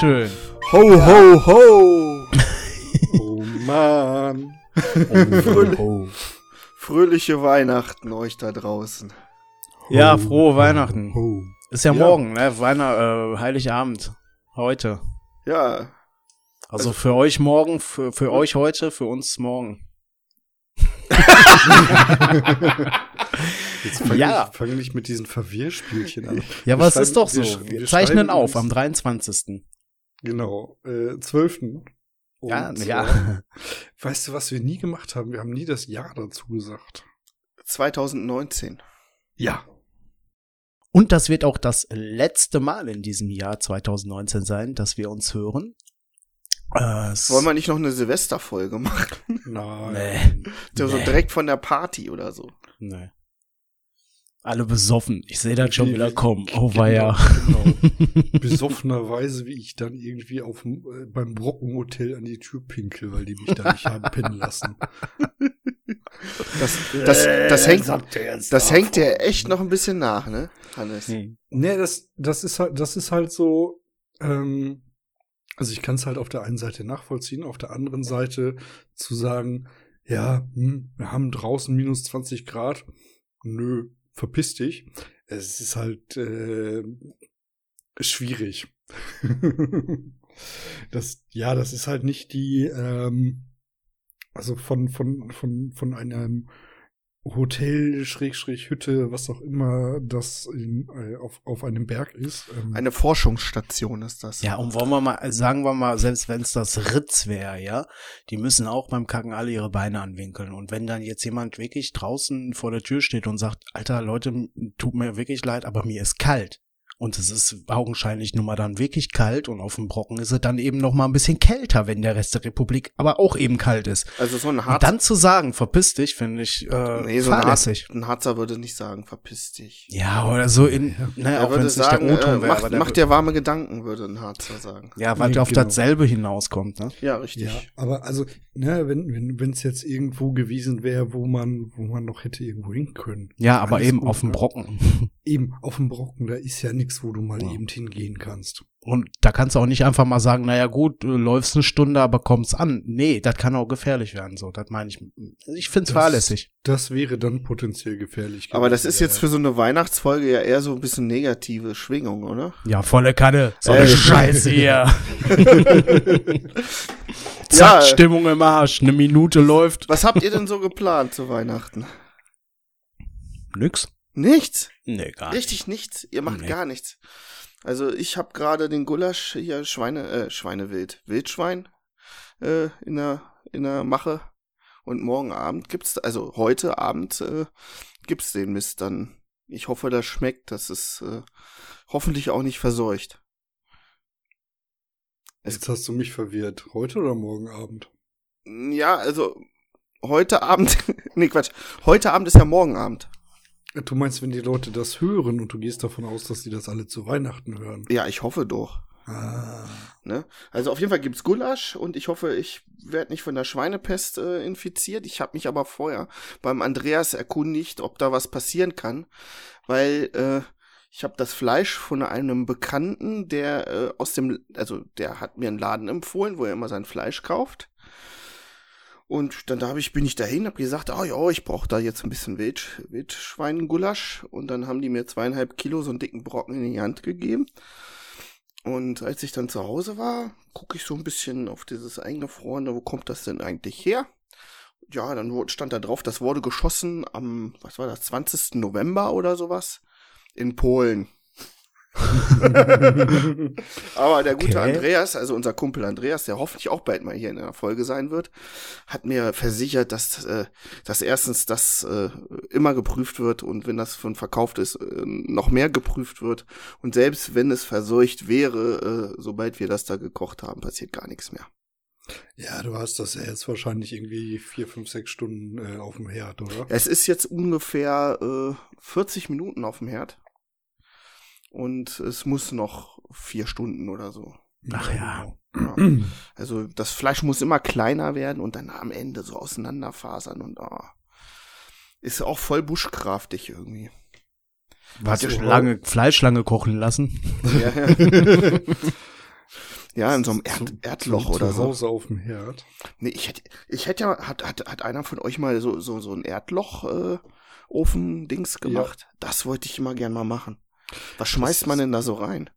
Schön. Ho, ho, ho. Oh Mann. Fröhlich- Fröhliche Weihnachten euch da draußen. Ja, frohe Weihnachten. Ist ja, Ja. morgen, ne? Weihnacht, äh, Heiligabend. Heute. Ja, Also für euch morgen, für, für euch heute, für uns morgen. Jetzt fang, Ja. ich, fang nicht mit diesen Verwirrspielchen an. Ja, Wir was schreiben- ist doch so. wir Wir, zeichnen auf am 23. Genau, äh, 12. Ja, Und, ja. Äh, weißt du, was wir nie gemacht haben? Wir haben nie das Jahr dazu gesagt. 2019. Ja. Und das wird auch das letzte Mal in diesem Jahr 2019 sein, dass wir uns hören. Äh, es- Wollen wir nicht noch eine Silvesterfolge machen? Nein. Nee. So direkt von der Party oder so. Nee. Alle besoffen. Ich sehe das schon Wie- wieder wie- kommen. Oh, war ja. Genau. Besoffenerweise, wie ich dann irgendwie auf, dem, äh, beim Brockenhotel an die Tür pinkel, weil die mich da nicht haben pennen lassen. Das, das, das hängt, er jetzt das hängt dir echt noch ein bisschen nach, ne, Hannes? Hm. Nee, das, das ist halt, das ist halt so, ähm, also ich kann es halt auf der einen Seite nachvollziehen, auf der anderen Seite zu sagen, ja, hm, wir haben draußen minus 20 Grad, nö, verpiss dich. Es ist halt äh, schwierig. das, ja, das ist halt nicht die, ähm, also von, von, von, von einem Hotel, Schrägstrich, Hütte, was auch immer das in, äh, auf, auf einem Berg ist. Ähm, Eine Forschungsstation ist das. Ja, und wollen wir mal, sagen wir mal, selbst wenn es das Ritz wäre, ja, die müssen auch beim Kacken alle ihre Beine anwinkeln. Und wenn dann jetzt jemand wirklich draußen vor der Tür steht und sagt, Alter, Leute, tut mir wirklich leid, aber mir ist kalt. Und es ist augenscheinlich nun mal dann wirklich kalt und auf dem Brocken ist es dann eben noch mal ein bisschen kälter, wenn der Rest der Republik aber auch eben kalt ist. Also so ein Und Harzer, dann zu sagen, verpiss dich, finde ich äh, nee, so ein, fahrlässig. Harzer, ein Harzer würde nicht sagen, verpiss dich. Ja, oder so in, ne, Er auch wenn würde es nicht sagen, der äh, O-Ton wäre. mach, aber der mach dir warme Gedanken, würde ein Harzer sagen. Ja, weil Nee, auf genau. dasselbe hinauskommt, ne? Ja, richtig. Ja, aber also, ne, wenn wenn wenn es jetzt irgendwo gewesen wäre, wo man wo man noch hätte irgendwo hin können. Ja, aber eben gut, auf dem ne? Brocken. Eben auf dem Brocken, da ist ja nichts, wo du mal Ja. eben hingehen kannst. Und da kannst du auch nicht einfach mal sagen, naja gut, du läufst eine Stunde, aber kommst an. Nee, das kann auch gefährlich werden. So, das meine ich. Ich find's Das- fahrlässig. Das wäre dann potenziell gefährlich. Aber das ist jetzt für so eine Weihnachtsfolge ja eher so ein bisschen negative Schwingung, oder? Ja, volle Kanne. So Äh. eine Scheiße hier. Zack, Ja. Stimmung im Arsch. Eine Minute läuft. Was habt ihr denn so geplant zu Weihnachten? Nix. Nichts? Nee, gar nicht. Richtig nichts? Ihr macht Nee. gar nichts. Also ich habe gerade den Gulasch hier Schweine, äh, Schweinewild, Wildschwein äh, in der in der Mache und morgen Abend gibt's, also heute Abend äh, gibt's den Mist dann. Ich hoffe, das schmeckt. Das ist äh, hoffentlich auch nicht verseucht. Jetzt hast du mich verwirrt. Heute oder morgen Abend? Ja, also heute Abend, nee Quatsch, heute Abend ist ja morgen Abend. Du meinst, wenn die Leute das hören und du gehst davon aus, dass die das alle zu Weihnachten hören? Ja, ich hoffe doch. Ah. Ne? Also auf jeden Fall gibt's Gulasch und ich hoffe, ich werde nicht von der Schweinepest äh, infiziert. Ich habe mich aber vorher beim Andreas erkundigt, ob da was passieren kann, weil äh, ich habe das Fleisch von einem Bekannten, der äh, aus dem, also der hat mir einen Laden empfohlen, wo er immer sein Fleisch kauft. Und dann da ich, bin ich dahin, hab gesagt, oh ja, ich brauche da jetzt ein bisschen Wild, Wildschweingulasch. Und dann haben die mir zweieinhalb Kilo so einen dicken Brocken in die Hand gegeben. Und als ich dann zu Hause war, gucke ich so ein bisschen auf dieses eingefrorene, wo kommt das denn eigentlich her? Ja, dann stand da drauf, das wurde geschossen am, was war das, 20. November oder sowas in Polen. Aber der gute Okay. Andreas, also unser Kumpel Andreas, der hoffentlich auch bald mal hier in der Folge sein wird, hat mir versichert, dass, äh, dass erstens das äh, immer geprüft wird und wenn das von verkauft ist, äh, noch mehr geprüft wird. Und selbst wenn es verseucht wäre, äh, sobald wir das da gekocht haben, passiert gar nichts mehr. Ja, du hast das ja jetzt wahrscheinlich irgendwie vier, fünf, sechs Stunden äh, auf dem Herd, oder? Es ist jetzt ungefähr äh, 40 Minuten auf dem Herd. Und es muss noch vier Stunden oder so. Ach ja. Ja. Also das Fleisch muss immer kleiner werden und dann am Ende so auseinanderfasern und ah, ist auch voll buschkraftig irgendwie. Warte, Hast du- lange Fleisch lange kochen lassen. Ja, ja. Ja, in so einem Erd Zu- Erdloch zu, oder zu so. Hause auf dem Herd. Nee, ich hätte, ich hätte ja, hat, hat, hat einer von euch mal so, so, so ein Erdloch, äh, Ofen-Dings gemacht? Das wollte ich immer gern mal machen. Was schmeißt man denn da so rein?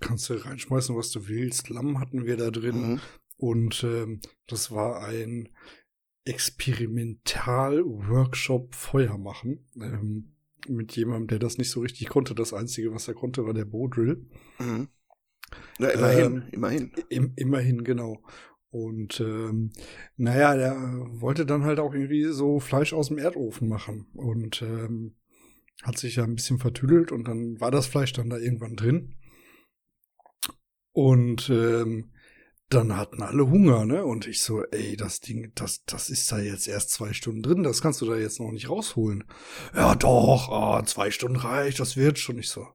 Kannst du reinschmeißen, was du willst. Lamm hatten wir da drin. Mhm. Und ähm, das war ein Experimental-Workshop Feuer machen. Ähm, mit jemandem, der das nicht so richtig konnte. Das Einzige, was er konnte, war der Bodrill. Mhm. Ja, immerhin, Ähm, immerhin. Im, immerhin, genau. Und ähm, naja, der wollte dann halt auch irgendwie so Fleisch aus dem Erdofen machen. Und ähm, hat sich ja ein bisschen vertüdelt und dann war das Fleisch dann da irgendwann drin. Und ähm, dann hatten alle Hunger, ne? Und ich so, ey, das Ding, das, das ist da jetzt erst zwei Stunden drin, das kannst du da jetzt noch nicht rausholen. Ja, doch, ah, zwei Stunden reicht, das wird schon. Ich so,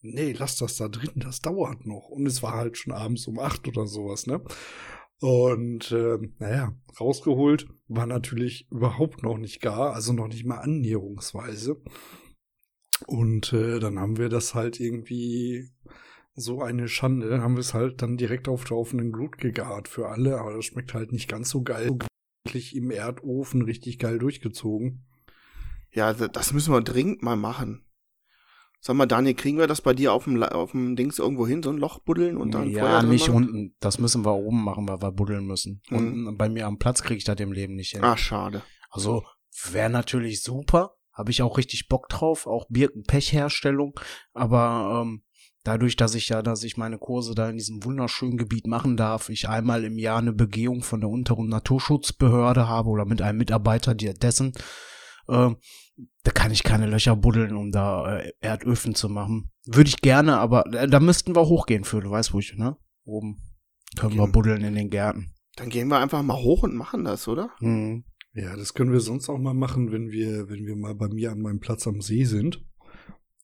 nee, lass das da drin, das dauert noch. Und es war halt schon abends um acht oder sowas, ne? Und ähm, naja, rausgeholt war natürlich überhaupt noch nicht gar, also noch nicht mal annäherungsweise. Und äh, dann haben wir das halt irgendwie so eine Schande, haben wir es halt dann direkt auf der offenen Glut gegart für alle, aber das schmeckt halt nicht ganz so geil. Wirklich im Erdofen richtig geil durchgezogen. Ja, das müssen wir dringend mal machen. Sag mal, Daniel, kriegen wir das bei dir auf dem, auf dem Dings irgendwo hin, so ein Loch buddeln und dann Feuer ja, drin nicht machen? unten. Das müssen wir oben machen, weil wir buddeln müssen. Mhm. Unten bei mir am Platz kriege ich das im Leben nicht hin. Ah, schade. Also wäre natürlich super. Habe ich auch richtig Bock drauf. Auch Birkenpechherstellung. Aber ähm, dadurch, dass ich ja, dass ich meine Kurse da in diesem wunderschönen Gebiet machen darf, ich einmal im Jahr eine Begehung von der unteren Naturschutzbehörde habe oder mit einem Mitarbeiter dessen, ähm, da kann ich keine Löcher buddeln, um da äh, Erdöfen zu machen. Würde ich gerne, aber äh, da müssten wir hochgehen für, du weißt, wo ich, ne? Oben können wir Okay. buddeln in den Gärten. Dann gehen wir einfach mal hoch und machen das, oder? Mhm. Ja, das können wir sonst auch mal machen, wenn wir, wenn wir mal bei mir an meinem Platz am See sind.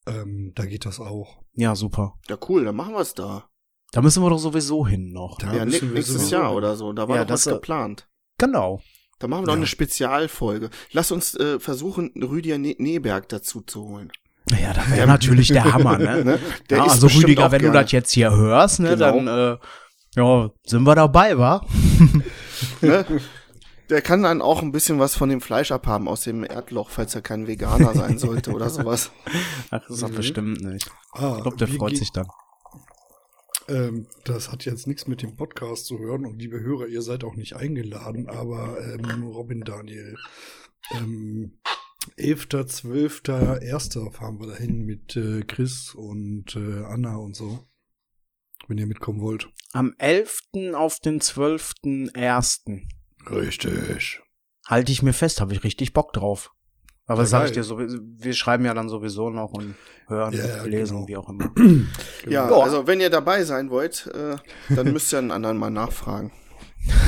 Ähm, da geht das auch. Ja, super. Ja, cool, dann machen wir es da. Da müssen wir doch sowieso hin noch. Da? Ja, müssen wir nächstes Jahr hin. oder so. Da war Ja, doch was das, äh, geplant. Genau. Da machen wir doch Ja. eine Spezialfolge. Lass uns äh, versuchen, Rüdiger ne Neberg dazu zu holen. Ja, das wäre natürlich der Hammer, ne? Ne? Der ja, also Rüdiger, wenn du gerne. das jetzt hier hörst, ne, Genau. dann äh, ja, sind wir dabei, wa? ne? Der kann dann auch ein bisschen was von dem Fleisch abhaben aus dem Erdloch, falls er kein Veganer sein sollte oder sowas. Ach, das ist doch Mhm. bestimmt nicht. Ah, Ich glaube, der freut sich dann. Ähm, das hat jetzt nichts mit dem Podcast zu hören und liebe Hörer, ihr seid auch nicht eingeladen, aber ähm, Robin Daniel, ähm, 11.12.1. fahren wir dahin mit äh, Chris und äh, Anna und so. Wenn ihr mitkommen wollt. Am 11. auf den 12.1. Richtig. halte ich mir fest, habe ich richtig Bock drauf. Aber Ja, sag ich dir sowieso, wir schreiben ja dann sowieso noch und hören, Ja, lesen, genau. wie auch immer. Ja, Ja. also wenn ihr dabei sein wollt, äh, dann müsst ihr einen anderen mal nachfragen.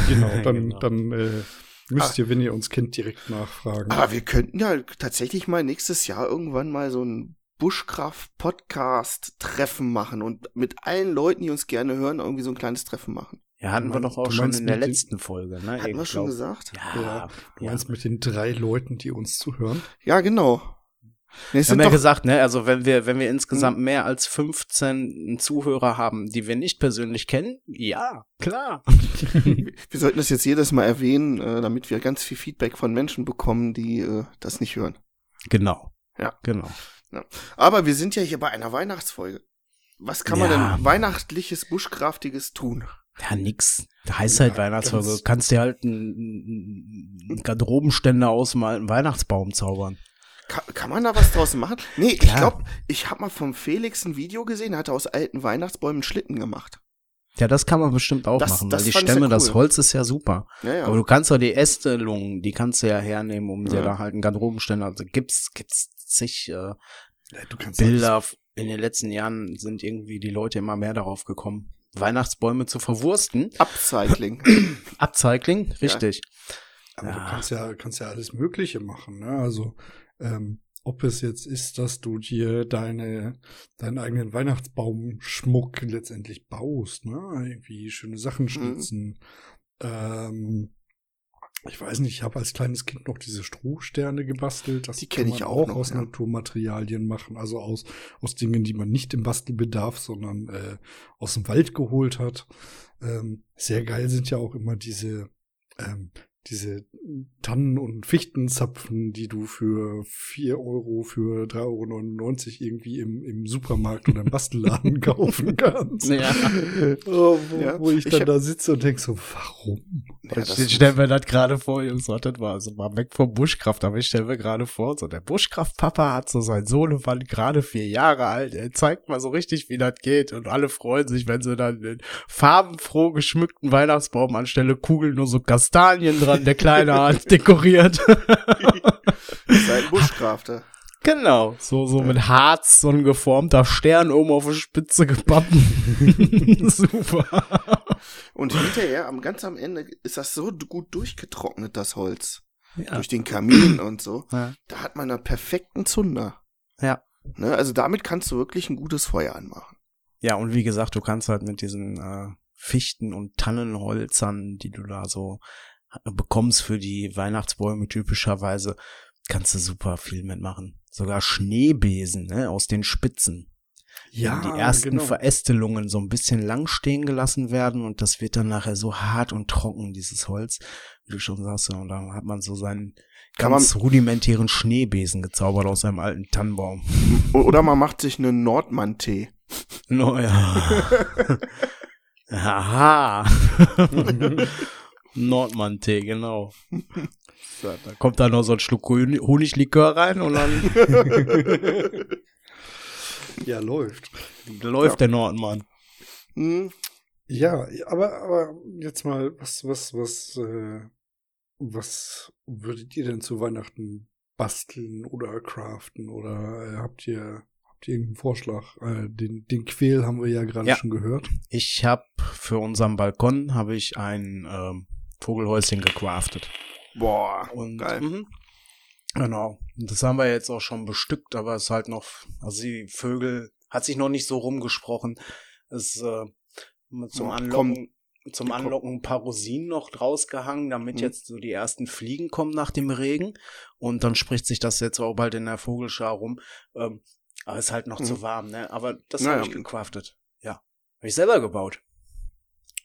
Genau, dann, Genau. dann äh, müsst ihr, wenn ihr uns kennt, direkt nachfragen. Aber wir könnten ja tatsächlich mal nächstes Jahr irgendwann mal so ein Buschkraft-Podcast-Treffen machen und mit allen Leuten, die uns gerne hören, irgendwie so ein kleines Treffen machen. Ja, hatten wir doch auch schon in der letzten Folge, ne? Hatten wir schon gesagt? Ja, Ja, Du ja. meinst mit den drei Leuten, die uns zuhören? Ja, genau. Nee, Wir haben ja gesagt, ne, also wenn wir, wenn wir insgesamt mehr als 15 Zuhörer haben, die wir nicht persönlich kennen, ja, klar. wir sollten das jetzt jedes Mal erwähnen, äh, damit wir ganz viel Feedback von Menschen bekommen, die äh, das nicht hören. Genau. Ja. Genau. Aber wir sind ja hier bei einer Weihnachtsfolge. Was kann man Ja. denn weihnachtliches, buschkraftiges tun? Ja, nix. Da heißt halt Ja, Weihnachtsfolge. ganz- Du kannst dir halt einen, einen Garderobenständer ausmalen, einen Weihnachtsbaum zaubern. Kann, kann man da was draus machen? Nee, ich glaube, ich habe mal vom Felix ein Video gesehen, er hat aus alten Weihnachtsbäumen Schlitten gemacht. Ja, das kann man bestimmt auch Das- machen, das weil die Stämme, das cool. Holz ist ja super. Ja, ja. Aber du kannst doch die Ästelungen, die kannst du ja hernehmen, um dir da halt einen Garderobenständer. Also gibt's, gibt's zig äh, Ja, du kannst Bilder. In den letzten Jahren sind irgendwie die Leute immer mehr darauf gekommen, Weihnachtsbäume zu verwursten. Upcycling. Upcycling, richtig. Aber Ja. du kannst ja, kannst ja alles Mögliche machen, ne? Also, ähm, ob es jetzt ist, dass du dir deine, deinen eigenen Weihnachtsbaumschmuck letztendlich baust, ne? Irgendwie schöne Sachen schnitzen. Ähm, ich weiß nicht, ich habe als kleines Kind noch diese Strohsterne gebastelt. Das Die kenn kann ich auch noch, aus ja. Naturmaterialien machen, also aus, aus Dingen, die man nicht im Bastelbedarf, sondern äh, aus dem Wald geholt hat. Ähm, sehr geil sind ja auch immer diese, ähm, diese Tannen- und Fichtenzapfen, die du für 4 Euro, für 3,99 Euro irgendwie im, im Supermarkt oder im Bastelladen kaufen kannst. Ja. Oh, wo, Ja, wo ich ich dann hab- da sitze und denk so, warum? Ja, das ich stelle mir das gerade vor, Jungs, wartet mal, also mal weg vom Buschkraft, aber ich stelle mir gerade vor, so der Buschkraft-Papa hat so sein Sohnemann gerade vier Jahre alt, er zeigt mal so richtig, wie das geht und alle freuen sich, wenn sie dann den farbenfroh geschmückten Weihnachtsbaum anstelle Kugeln nur so Kastanien dran, der Kleine hat dekoriert. Seid ein Buschkrafter. genau, so, so mit Harz, so ein geformter Stern oben auf der Spitze gebappen. Super. Und hinterher, am ganz am Ende, ist das so gut durchgetrocknet, das Holz. Ja. Durch den Kamin und so. Ja. Da hat man einen perfekten Zunder. Ja. Ne? Also damit kannst du wirklich ein gutes Feuer anmachen. Ja, und wie gesagt, du kannst halt mit diesen äh, Fichten- und Tannenholzern, die du da so bekommst für die Weihnachtsbäume typischerweise, kannst du super viel mitmachen. Sogar Schneebesen ne, aus den Spitzen. Ja, die ersten genau. Verästelungen so ein bisschen lang stehen gelassen werden und das wird dann nachher so hart und trocken, dieses Holz, wie du schon sagst. Und da hat man so seinen Kann ganz rudimentären Schneebesen gezaubert aus einem alten Tannenbaum. Oder man macht sich einen Nordmann-Tee. No, ja. Aha. Nordmann-Tee, genau. So, da kommt da noch so ein Schluck Honig- Honiglikör rein und dann Ja, läuft. läuft der Nordmann. Hm, Ja, aber, aber jetzt mal, was, was, was, äh, was würdet ihr denn zu Weihnachten basteln oder craften oder äh, habt ihr, habt ihr irgendeinen Vorschlag? Äh, den, den Quäl haben wir ja gerade Ja. schon gehört. Ich habe für unseren Balkon habe ich ein ähm, Vogelhäuschen gecraftet. boah, Und geil. mhm. genau, das haben wir jetzt auch schon bestückt, aber es ist halt noch, also die Vögel hat sich noch nicht so rumgesprochen. Es äh, zum Anlocken, zum Anlocken ein paar Rosinen noch draus gehangen, damit Mhm. jetzt so die ersten Fliegen kommen nach dem Regen. Und dann spricht sich das jetzt auch bald in der Vogelschar rum. Ähm, aber es ist halt noch Mhm. zu warm, ne? Aber das Naja. habe ich gecraftet. Ja. Habe ich selber gebaut.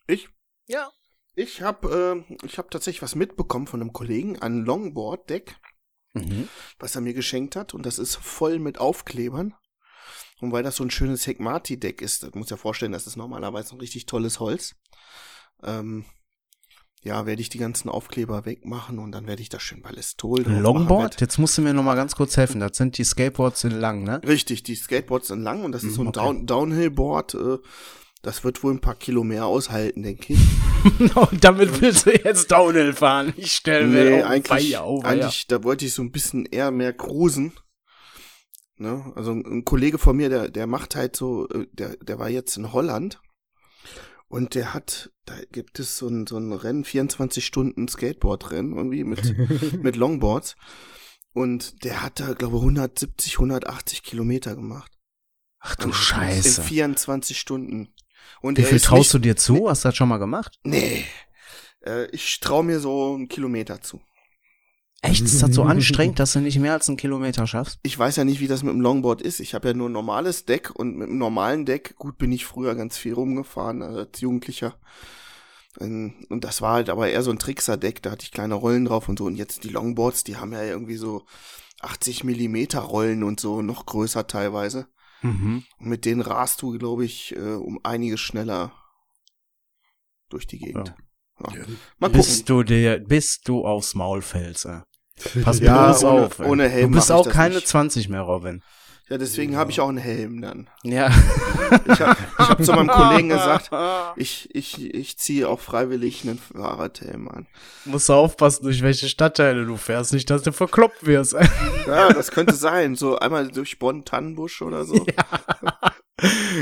Ich? Ja. Ich habe äh, ich hab tatsächlich was mitbekommen von einem Kollegen, ein Longboard-Deck, Mhm. was er mir geschenkt hat. Und das ist voll mit Aufklebern. Und weil das so ein schönes Hekmati-Deck ist, das muss ja vorstellen, das ist normalerweise ein richtig tolles Holz. Ähm, ja, werde ich die ganzen Aufkleber wegmachen und dann werde ich da schön Ballistol drauf. Longboard? Jetzt musst du mir noch mal ganz kurz helfen. Das sind die Skateboards in lang, ne? Richtig, die Skateboards sind lang und das ist Mhm, so ein okay. Down Downhill-Board. Äh, das wird wohl ein paar Kilo mehr aushalten, denke ich. Und damit willst du jetzt Downhill fahren. Ich stelle mir Nee, eigentlich, Feier auf. eigentlich, da wollte ich so ein bisschen eher mehr cruisen. Ne? Also ein Kollege von mir, der, der macht halt so, äh, der, der war jetzt in Holland und der hat, da gibt es so ein, so ein Rennen, 24 Stunden Skateboard-Rennen irgendwie mit, mit Longboards. Und der hat da, glaube ich, 170, 180 Kilometer gemacht. Ach du In Scheiße. 24 Stunden. Und Wie viel traust du nicht, dir zu? Hast du das schon mal gemacht? Nee. Äh, ich traue mir so einen Kilometer zu. Echt? Ist das so anstrengend, dass du nicht mehr als einen Kilometer schaffst? ich weiß ja nicht, wie das mit dem Longboard ist. Ich habe ja nur ein normales Deck und mit dem normalen Deck, gut, bin ich früher ganz viel rumgefahren als Jugendlicher. Ähm, Und das war halt aber eher so ein Trickser-Deck, da hatte ich kleine Rollen drauf und so. Und jetzt die Longboards, die haben ja irgendwie so 80 Millimeter Rollen und so, noch größer teilweise. Mhm. Und mit denen rast du, glaube ich, äh, um einiges schneller durch die Gegend. Ja. Ja. Mal gucken. Bis du dir, bis du aufs Maul fällst, ey. Pass Ja, bloß ohne- auf. Ohne Helm du bist auch keine nicht. 20 mehr, Robin. Ja, deswegen habe ich auch einen Helm dann. Ja. Ich habe hab zu meinem Kollegen gesagt, ich, ich, ich ziehe auch freiwillig einen Fahrradhelm an. Musst du aufpassen, durch welche Stadtteile du fährst, nicht, dass du verkloppt wirst. Ja, das könnte sein. So einmal durch Bonn-Tannenbusch oder so.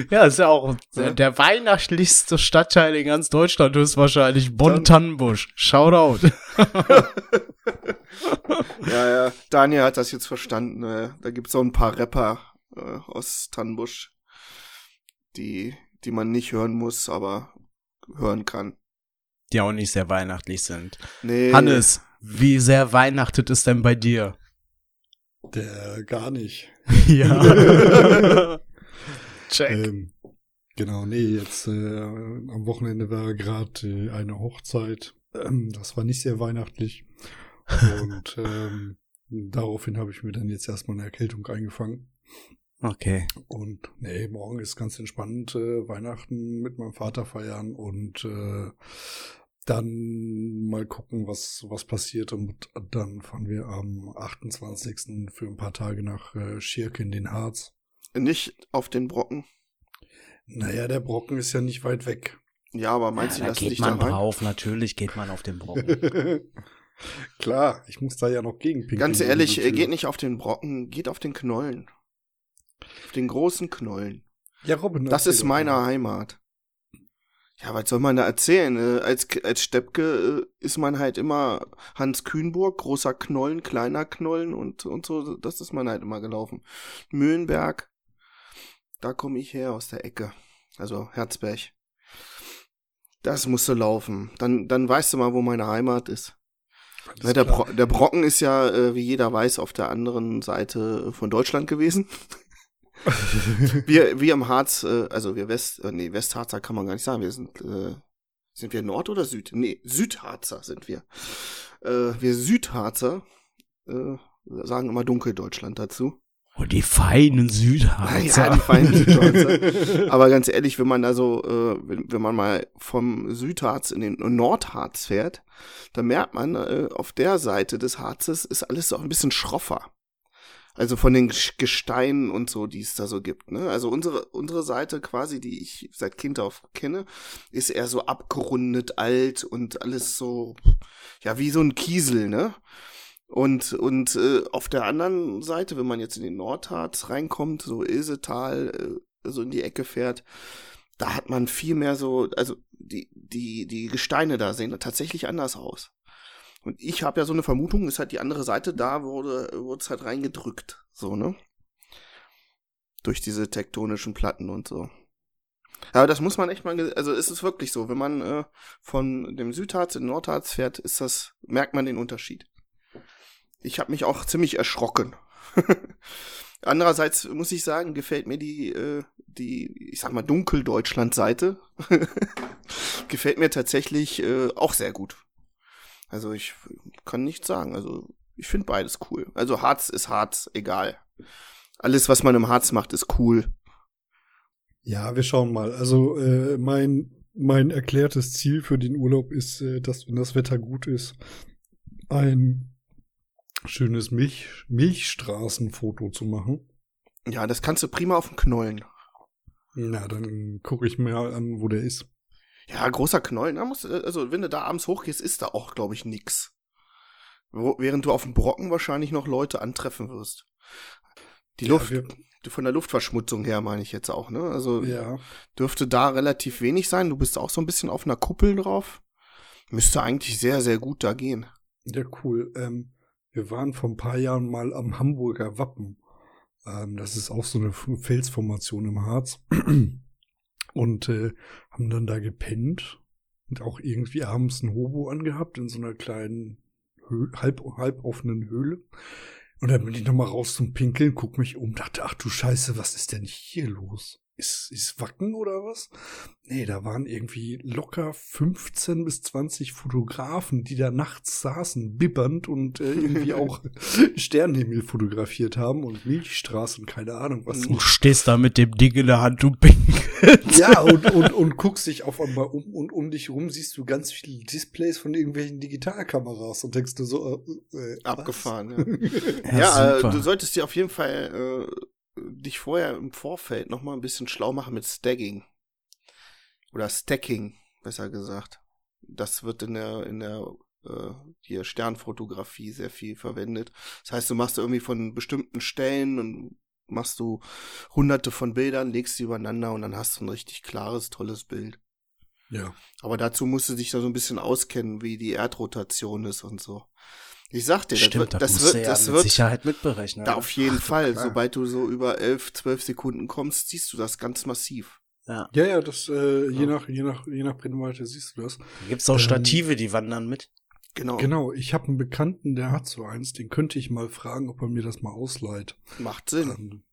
Ja, ist ja auch der, Ja. der weihnachtlichste Stadtteil in ganz Deutschland ist wahrscheinlich Bonn-Tannenbusch. Shoutout. Ja, ja. Daniel hat das jetzt verstanden. äh, Da gibt's so ein paar Rapper äh, aus Tannenbusch, die, die man nicht hören muss, aber hören kann. die auch nicht sehr weihnachtlich sind. Nee. Hannes, wie sehr weihnachtet es denn bei dir? Der gar nicht. Ja. Check. Ähm, genau, nee, jetzt äh, am Wochenende war gerade äh, eine Hochzeit. Ähm, das war nicht sehr weihnachtlich. Und ähm, daraufhin habe ich mir dann jetzt erstmal eine Erkältung eingefangen. Okay. Und nee, morgen ist ganz entspannt äh, Weihnachten mit meinem Vater feiern und äh, dann mal gucken, was, was passiert. Und dann fahren wir am 28. für ein paar Tage nach äh, Schirke in den Harz. Nicht auf den Brocken. Naja, der Brocken ist ja nicht weit weg. Ja, aber meinst ja, du, da dass geht dich man da rein? drauf, natürlich geht man auf den Brocken. Klar, ich muss da ja noch gegenpinkeln. Ganz ehrlich, äh, geht nicht auf den Brocken, geht auf den Knollen. Auf den großen Knollen. Ja, Robin, Das ist meine mal. Heimat. Ja, was soll man da erzählen? Äh, Als, als Steppke äh, ist man halt immer Hans Kühnburg, großer Knollen, kleiner Knollen und, und so, das ist man halt immer gelaufen. Mühlenberg, da komme ich her aus der Ecke. Also Herzberg. Das musste laufen. Dann, dann weißt du mal, wo meine Heimat ist. Ja, der. Bro der Brocken ist ja, äh, wie jeder weiß, auf der anderen Seite von Deutschland gewesen. wir, wir im Harz, äh, also wir West, äh, nee, Westharzer kann man gar nicht sagen. Wir sind, äh, sind wir Nord oder Süd? Nee, Südharzer sind wir. Äh, wir Südharzer äh, sagen immer Dunkeldeutschland dazu. Oh, die feinen Südharzer. Ja, die feinen Südharzer. Aber ganz ehrlich, wenn man also, äh, wenn, wenn man mal vom Südharz in den Nordharz fährt, dann merkt man, äh, auf der Seite des Harzes ist alles so ein bisschen schroffer. Also von den Ges- Gesteinen und so, die es da so gibt. Ne? Also unsere, unsere Seite quasi, die ich seit Kind auf kenne, ist eher so abgerundet, alt und alles so, ja, wie so ein Kiesel, ne? Und, und äh, auf der anderen Seite, wenn man jetzt in den Nordharz reinkommt, so Ilsetal, äh, so in die Ecke fährt, da hat man viel mehr so, also die, die, die Gesteine da sehen tatsächlich anders aus. Und ich habe ja so eine Vermutung, ist halt die andere Seite, da wurde wurde es halt reingedrückt, so, ne? Durch diese tektonischen Platten und so. Aber das muss man echt mal, also ist es wirklich so, wenn man äh, von dem Südharz in den Nordharz fährt, ist das, merkt man den Unterschied. Ich habe mich auch ziemlich erschrocken. Andererseits muss ich sagen, gefällt mir die, äh, die, ich sag mal, Dunkeldeutschland-Seite. gefällt mir tatsächlich äh, auch sehr gut. Also ich kann nichts sagen. Also ich finde beides cool. Also Harz ist Harz, egal. Alles, was man im Harz macht, ist cool. Ja, wir schauen mal. Also äh, mein mein erklärtes Ziel für den Urlaub ist, äh, dass wenn das Wetter gut ist, ein schönes Milch Milchstraßenfoto zu machen. Ja, das kannst du prima auf dem Knollen. Na, dann gucke ich mir an, wo der ist. Ja, großer Knollen. Da muss, also wenn du da abends hochgehst, ist da auch, glaube ich, nix. Während du auf dem Brocken wahrscheinlich noch Leute antreffen wirst. Die Ja, Luft, von der Luftverschmutzung her meine ich jetzt auch, ne? Also Ja, dürfte da relativ wenig sein. Du bist auch so ein bisschen auf einer Kuppel drauf. Müsste eigentlich sehr, sehr gut da gehen. ja, cool. Ähm, wir waren vor ein paar Jahren mal am Hamburger Wappen. Ähm, das ist auch so eine Felsformation im Harz. Und äh, haben dann da gepennt und auch irgendwie abends ein Hobo angehabt in so einer kleinen Hö halb, halb offenen Höhle. Und dann bin ich nochmal raus zum Pinkeln, guck mich um, dachte, ach du Scheiße, was ist denn hier los? Ist, ist Wacken oder was? Nee, da waren irgendwie locker 15 bis 20 Fotografen, die da nachts saßen, bibbernd und äh, irgendwie auch Sternenhimmel fotografiert haben und Milchstraße und keine Ahnung was. Du stehst da mit dem Ding in der Hand, du pinkelst. Ja, und, und, und guckst dich auf einmal um und um dich rum siehst du ganz viele Displays von irgendwelchen Digitalkameras und denkst du so, äh, äh, was? Abgefahren, ja. Ja, Ja, äh, du solltest dir auf jeden Fall äh, dich vorher im Vorfeld noch mal ein bisschen schlau machen mit Stacking. Oder Stacking, besser gesagt. Das wird in der, in der äh, hier Sternfotografie sehr viel verwendet. Das heißt, du machst irgendwie von bestimmten Stellen und machst du hunderte von Bildern, legst sie übereinander und dann hast du ein richtig klares, tolles Bild. Ja. Aber dazu musst du dich da so ein bisschen auskennen, wie die Erdrotation ist und so. Ich sag dir, Stimmt, das das, wird, das wird, ja das mit wird, Sicherheit mitberechnen. da auf jeden Ach, Fall. klar. Sobald du so über elf, zwölf Sekunden kommst, siehst du das ganz massiv. Ja. Ja, ja, das, äh, je nach, je nach, je nach Brennweite siehst du das. Da gibt's auch Ähm, Stative, die wandern mit. Genau. Genau, ich habe einen Bekannten, der hat so eins, den könnte ich mal fragen, ob er mir das mal ausleiht. Macht Sinn. Ähm,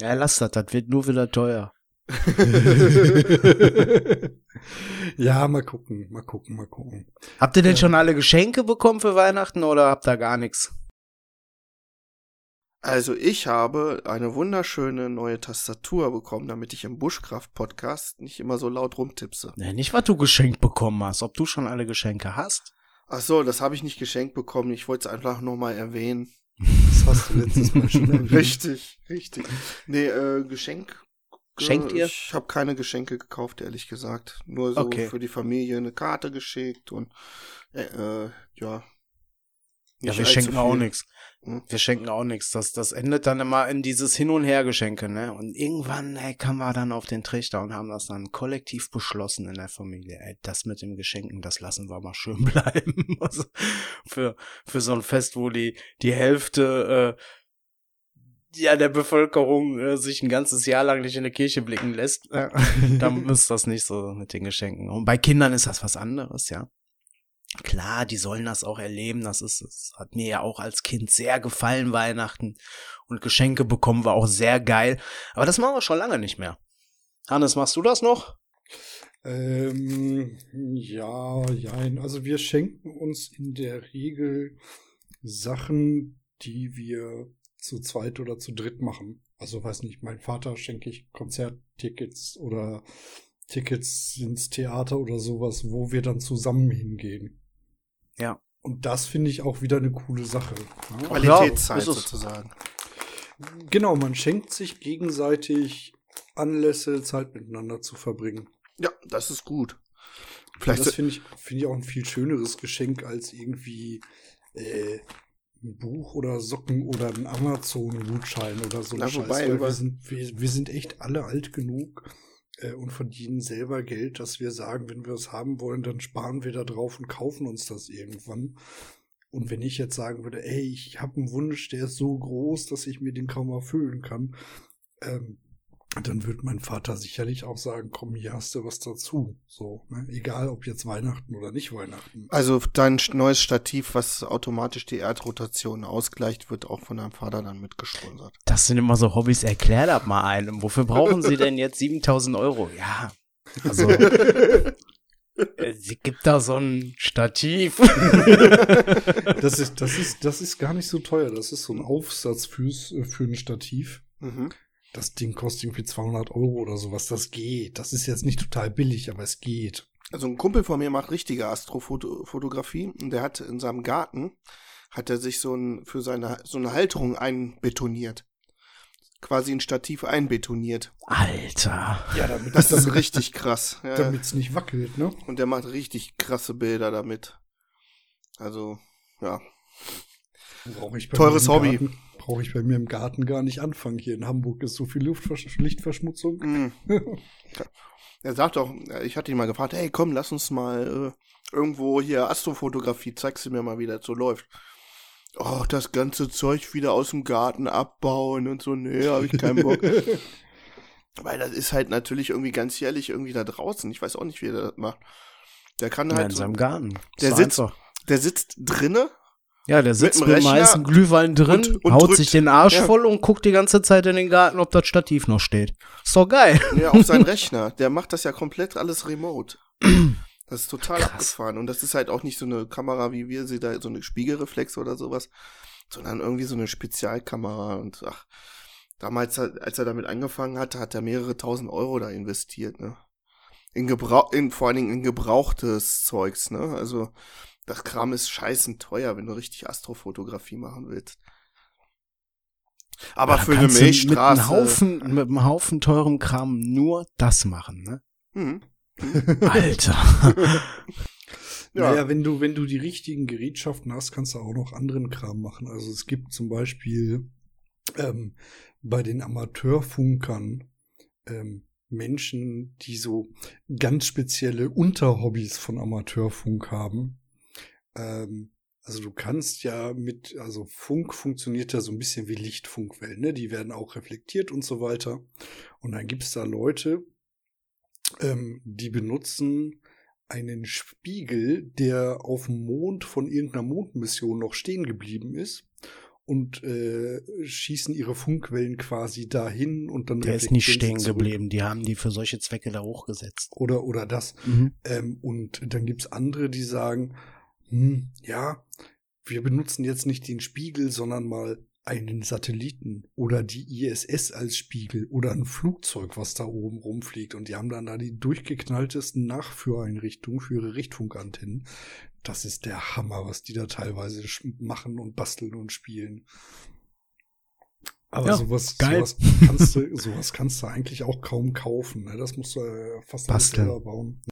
Ja, lass das, das wird nur wieder teuer. ja, mal gucken, mal gucken, mal gucken. Habt ihr denn Ja. schon alle Geschenke bekommen für Weihnachten oder habt ihr gar nichts? Also ich habe eine wunderschöne neue Tastatur bekommen, damit ich im Buschkraft-Podcast nicht immer so laut rumtipse. Nee, nicht, was du geschenkt bekommen hast, ob du schon alle Geschenke hast. Ach so, das habe ich nicht geschenkt bekommen. Ich wollte es einfach nochmal erwähnen. Das hast du letztes Mal schon erwähnt. Richtig, richtig. Nee, äh, Geschenk. Schenkt äh, ihr? Ich habe keine Geschenke gekauft, ehrlich gesagt. Nur so Okay. für die Familie eine Karte geschickt und äh, äh, ja. Ja, wir schenken auch viel. nichts. Hm. Wir schenken auch nichts. Das, das endet dann immer in dieses Hin- und Her-Geschenke, ne? Und irgendwann, ey, kamen wir dann auf den Trichter und haben das dann kollektiv beschlossen in der Familie. Ey, das mit dem Geschenken, das lassen wir mal schön bleiben. also für, für so ein Fest, wo die, die Hälfte, äh, ja, der Bevölkerung äh, sich ein ganzes Jahr lang nicht in der Kirche blicken lässt, äh, dann ist das nicht so mit den Geschenken. Und bei Kindern ist das was anderes, ja. Klar, die sollen das auch erleben. Das ist, das hat mir ja auch als Kind sehr gefallen, Weihnachten. Und Geschenke bekommen wir auch sehr geil. Aber das machen wir schon lange nicht mehr. Hannes, machst du das noch? Ähm, ja, jein. Also wir schenken uns in der Regel Sachen, die wir zu zweit oder zu dritt machen. Also weiß nicht, mein Vater schenke ich Konzerttickets oder Tickets ins Theater oder sowas, wo wir dann zusammen hingehen. Ja. Und das finde ich auch wieder eine coole Sache. Ja? Qualitätszeit Ja, sozusagen. Genau, man schenkt sich gegenseitig Anlässe, Zeit miteinander zu verbringen. Ja, das ist gut. Vielleicht Vielleicht das finde ich, finde ich auch ein viel schöneres Geschenk als irgendwie äh, ein Buch oder Socken oder ein Amazon-Gutschein oder so. Na, Scheiß, wobei, über- wir, sind, wir, wir sind echt alle alt genug äh, und verdienen selber Geld, dass wir sagen, wenn wir es haben wollen, dann sparen wir da drauf und kaufen uns das irgendwann. Und wenn ich jetzt sagen würde, ey, ich habe einen Wunsch, der ist so groß, dass ich mir den kaum erfüllen kann, ähm, dann wird mein Vater sicherlich auch sagen, komm, hier hast du was dazu. So, ne? Egal ob jetzt Weihnachten oder nicht Weihnachten. Also dein neues Stativ, was automatisch die Erdrotation ausgleicht, wird auch von deinem Vater dann mitgesponsert. Das sind immer so Hobbys. Erklär das mal einem. Wofür brauchen Sie denn jetzt 7000 Euro? Ja, also, äh, sie gibt da so ein Stativ. Das ist, das ist, das ist gar nicht so teuer. Das ist so ein Aufsatz fürs, äh, für ein Stativ. Mhm. Das Ding kostet irgendwie 200 Euro oder sowas. Das geht. Das ist jetzt nicht total billig, aber es geht. Also ein Kumpel von mir macht richtige Astrofotografie und der hat in seinem Garten hat er sich so ein für seine so eine Halterung einbetoniert. Quasi ein Stativ einbetoniert. Alter. Ja, damit Das ist richtig krass. Ja. damit es nicht wackelt, ne? Und der macht richtig krasse Bilder damit. Also, ja. Brauche ich bei Teures Hobby. Brauche ich bei mir im Garten gar nicht anfangen. Hier in Hamburg ist so viel Luftversch Lichtverschmutzung. Mm. Er sagt auch, ich hatte ihn mal gefragt, hey komm, lass uns mal äh, irgendwo hier Astrofotografie, zeigst du mir mal, wie das so läuft. Oh, das ganze Zeug wieder aus dem Garten abbauen und so, nee, habe ich keinen Bock. Weil das ist halt natürlich irgendwie ganz jährlich irgendwie da draußen. Ich weiß auch nicht, wie er das macht. Der kann Ja, halt, in so, seinem Garten. Der Ist sitzt- einfach. der sitzt drinne. Ja, der sitzt dem mit dem heißen Glühwein drin, und- und haut drückt. sich den Arsch Ja. voll und guckt die ganze Zeit in den Garten, ob das Stativ noch steht. Ist doch geil. Ja, auf seinen Rechner. Der macht das ja komplett alles remote. Das ist total Krass. abgefahren. Und das ist halt auch nicht so eine Kamera, wie wir sie da, so eine Spiegelreflex oder sowas, sondern irgendwie so eine Spezialkamera. Und ach, damals, als er damit angefangen hatte, hat er mehrere tausend Euro da investiert, ne? In Gebrauch, in, vor allen Dingen in gebrauchtes Zeugs, ne? Also, das Kram ist scheißen teuer, wenn du richtig Astrofotografie machen willst. Aber Da für eine kannst du Milchstraße. Mit einem Haufen, mit einem Haufen teurem Kram nur das machen, ne? Hm. Alter. Ja. Naja, wenn du, wenn du die richtigen Gerätschaften hast, kannst du auch noch anderen Kram machen. Also es gibt zum Beispiel ähm, bei den Amateurfunkern ähm, Menschen, die so ganz spezielle Unterhobbys von Amateurfunk haben. Ähm, also du kannst ja mit, also Funk funktioniert ja so ein bisschen wie Lichtfunkwellen, ne? Die werden auch reflektiert und so weiter. Und dann gibt's da Leute, ähm, die benutzen einen Spiegel, der auf dem Mond von irgendeiner Mondmission noch stehen geblieben ist und äh, schießen ihre Funkwellen quasi dahin und dann Der ist nicht stehen geblieben. Die haben die für solche Zwecke da hochgesetzt. Oder oder das. Mhm. Ähm, und dann gibt's andere, die sagen, hm, ja, wir benutzen jetzt nicht den Spiegel, sondern mal einen Satelliten oder die ISS als Spiegel oder ein Flugzeug, was da oben rumfliegt. Und die haben dann da die durchgeknalltesten Nachführeinrichtungen für ihre Richtfunkantennen. Das ist der Hammer, was die da teilweise machen und basteln und spielen. Aber Ja, sowas, geil. sowas kannst du, sowas kannst du eigentlich auch kaum kaufen. Ne? Das musst du fast selber bauen.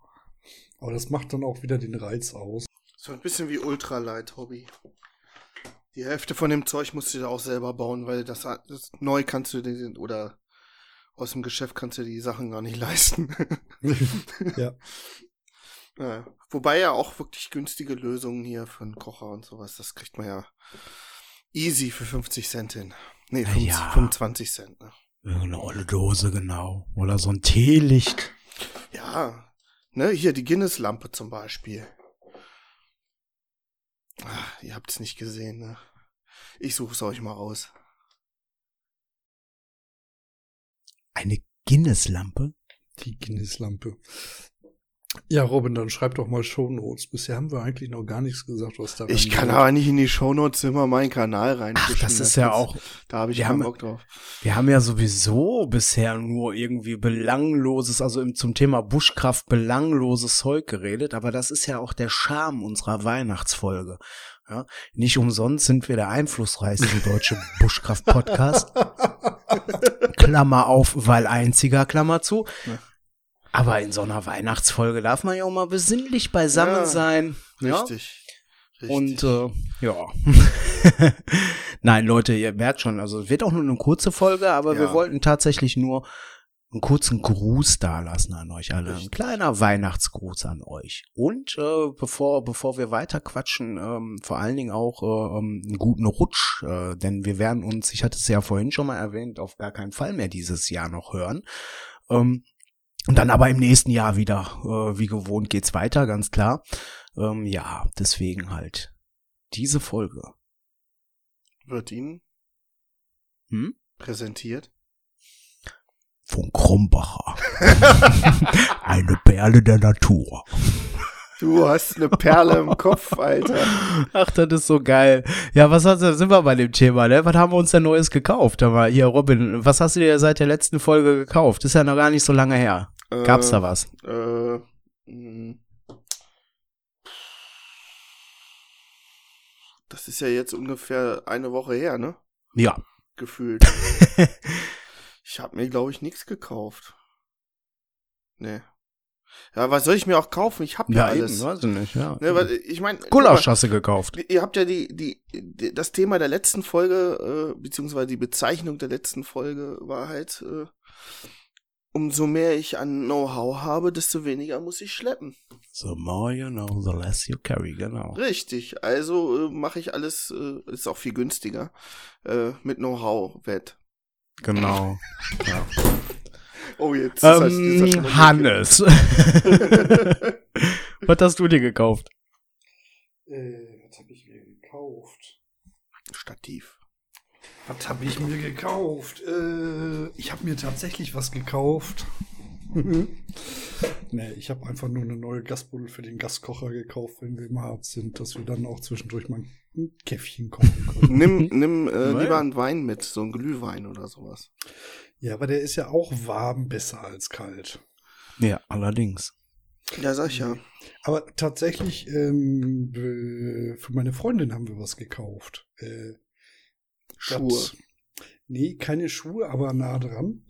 Aber das macht dann auch wieder den Reiz aus. So ein bisschen wie Ultralight Hobby. Die Hälfte von dem Zeug musst du dir auch selber bauen, weil das, das neu kannst du den oder aus dem Geschäft kannst du die Sachen gar nicht leisten. ja. ja. Wobei ja auch wirklich günstige Lösungen hier für einen Kocher und sowas, das kriegt man ja easy für 50 Cent hin. Nee, Na 50, ja. 25 Cent. Ne? Eine olle Dose, genau. Oder so ein Teelicht. Ja, ne, hier die Guinness-Lampe zum Beispiel. Ah, ihr habt's nicht gesehen, ne? Ich such's euch mal raus. Eine Guinness-Lampe. Die Guinness-Lampe. Ja, Robin, dann schreib doch mal Shownotes. Bisher haben wir eigentlich noch gar nichts gesagt, was da Ich kann aber nicht in die Shownotes immer meinen Kanal rein. Ach, das ist ja auch, Da habe ich keinen haben- Bock drauf. wir haben ja sowieso bisher nur irgendwie belangloses, also im, zum Thema Buschkraft belangloses Zeug geredet, aber das ist ja auch der Charme unserer Weihnachtsfolge. Ja, nicht umsonst sind wir der einflussreichste deutsche Buschkraft-Podcast. Klammer auf, weil einziger, Klammer zu. Ja. Aber in so einer Weihnachtsfolge darf man ja auch mal besinnlich beisammen Ja. sein. Ja? Richtig. Richtig. Und äh, ja. Nein, Leute, ihr merkt schon, also es wird auch nur eine kurze Folge, aber wir Ja. wollten tatsächlich nur einen kurzen Gruß dalassen an euch alle. Ein Richtig. kleiner Weihnachtsgruß an euch. Und äh, bevor, bevor wir weiter quatschen, ähm, vor allen Dingen auch äh, ähm, einen guten Rutsch, äh, denn wir werden uns, ich hatte es ja vorhin schon mal erwähnt, auf gar keinen Fall mehr dieses Jahr noch hören. Ähm, und dann aber im nächsten Jahr wieder, äh, wie gewohnt, geht's weiter, ganz klar. Ähm, ja, deswegen halt diese Folge. wird Ihnen Hm? präsentiert. Von Krombacher. Eine Perle der Natur. Du hast eine Perle im Kopf, Alter. Ach, das ist so geil. Ja, was hast sind wir bei dem Thema, ne? Was haben wir uns denn Neues gekauft? Aber hier, Robin, was hast du dir seit der letzten Folge gekauft? Ist ja noch gar nicht so lange her. Gab's da was? Äh, mh. das ist ja jetzt ungefähr eine Woche her, ne? Ja. Gefühlt. ich habe mir, glaube ich, nichts gekauft. Nee. Ja, was soll ich mir auch kaufen? Ich habe ja, alles. weiß ich nicht, ja. Ne, weil, ich meine, Gulasch hast du gekauft. Ihr habt ja die, die, die, das Thema der letzten Folge, äh, beziehungsweise die Bezeichnung der letzten Folge war halt, äh, umso mehr ich an Know-how habe, desto weniger muss ich schleppen. The more you know, the less you carry, genau. Richtig, also äh, mache ich alles, äh, ist auch viel günstiger, äh, mit Know-how wett. Genau. ja. Oh, jetzt ist das- ist das schon Ähm, Hannes. Was hast du dir gekauft? Äh, was habe ich mir gekauft? Stativ. Was habe ich mir gekauft? Äh, ich habe mir tatsächlich was gekauft. nee, ich habe einfach nur eine neue Gasbuddel für den Gaskocher gekauft, wenn wir im Harz sind, dass wir dann auch zwischendurch mal ein Käffchen kochen können. Nimm, nimm äh, lieber einen Wein mit, so einen Glühwein oder sowas. ja, aber der ist ja auch warm besser als kalt. Ja, allerdings. Ja, sag ich ja. Aber tatsächlich, ähm, äh, für meine Freundin haben wir was gekauft. Äh, Schuhe. das- nee, keine Schuhe, aber nah dran.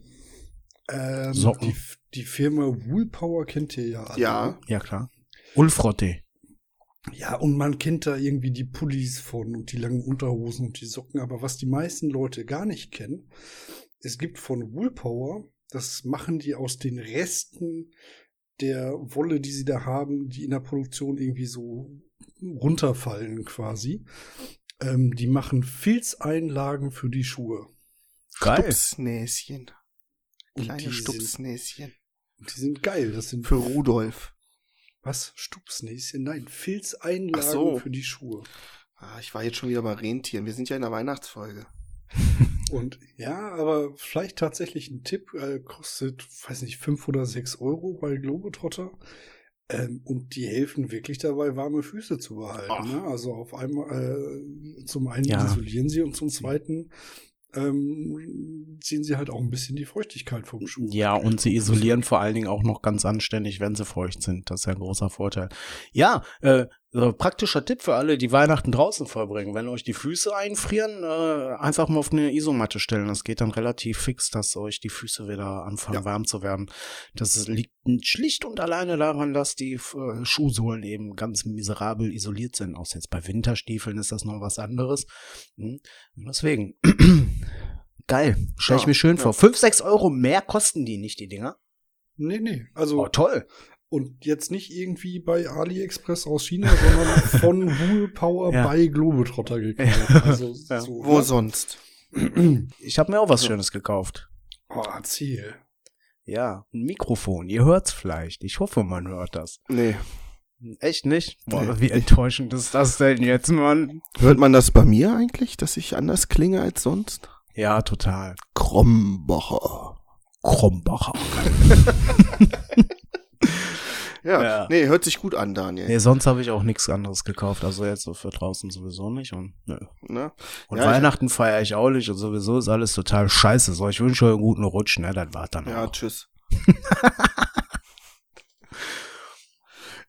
Ähm, Socken. die, die Firma Woolpower kennt ihr ja alle. Ja. Ja, klar. Ulfrotte. Ja, und man kennt da irgendwie die Pullis von und die langen Unterhosen und die Socken. Aber was die meisten Leute gar nicht kennen, es gibt von Woolpower, das machen die aus den Resten der Wolle, die sie da haben, die in der Produktion irgendwie so runterfallen quasi. Ähm, die machen Filzeinlagen für die Schuhe. Geil. Stupsnäschen. Und Kleine die sind- Stupsnäschen. Die sind geil. Das sind Für Rudolf. was? Stupsnäschen? Nein, Filzeinlagen so. für die Schuhe. Ah, ich war jetzt schon wieder bei Rentieren. Wir sind ja in der Weihnachtsfolge. Und ja, aber vielleicht tatsächlich ein Tipp, äh, kostet, weiß nicht, fünf oder sechs Euro bei Globetrotter. Ähm, und die helfen wirklich dabei, warme Füße zu behalten. Ne? Also auf einmal, äh, zum einen Ja. isolieren sie und zum zweiten ähm, ziehen sie halt auch ein bisschen die Feuchtigkeit vom Schuh. Ja, und sie isolieren vor allen Dingen auch noch ganz anständig, wenn sie feucht sind. Das ist ja ein großer Vorteil. Ja, äh, so praktischer Tipp für alle, die Weihnachten draußen verbringen. Wenn euch die Füße einfrieren, äh, einfach mal auf eine Isomatte stellen. Das geht dann relativ fix, dass euch die Füße wieder anfangen Ja. warm zu werden. Das liegt schlicht und alleine daran, dass die äh, Schuhsohlen eben ganz miserabel isoliert sind. Außer jetzt bei Winterstiefeln ist das noch was anderes. Hm. Deswegen. Geil. Stell ich Ja, mir schön ja. vor. Fünf, sechs Euro mehr kosten die nicht, die Dinger. Nee, nee. Also, Oh, toll. Und jetzt nicht irgendwie bei AliExpress aus China, sondern von Wool Power Ja. bei Globetrotter gekauft. Also, Ja. so, Wo ne? sonst? Ich habe mir auch was. Schönes gekauft. Oh, erzähl. Ja, ein Mikrofon. Ihr hört's vielleicht. Ich hoffe, man hört das. Nee. Echt nicht? Boah, Nee. wie enttäuschend ist das denn jetzt, Mann? Hört man das bei mir eigentlich, dass ich anders klinge als sonst? Ja, total. Krombacher. Krombacher. Ja, Ja. nee, hört sich gut an, Daniel. Nee, sonst habe ich auch nichts anderes gekauft. Also jetzt so für draußen sowieso nicht. Und, nö. Ne? und Ja, Weihnachten feiere ich auch nicht und sowieso ist alles total scheiße. So, ich wünsche euch einen guten Rutsch, ne? Das war dann Ja, auch. tschüss.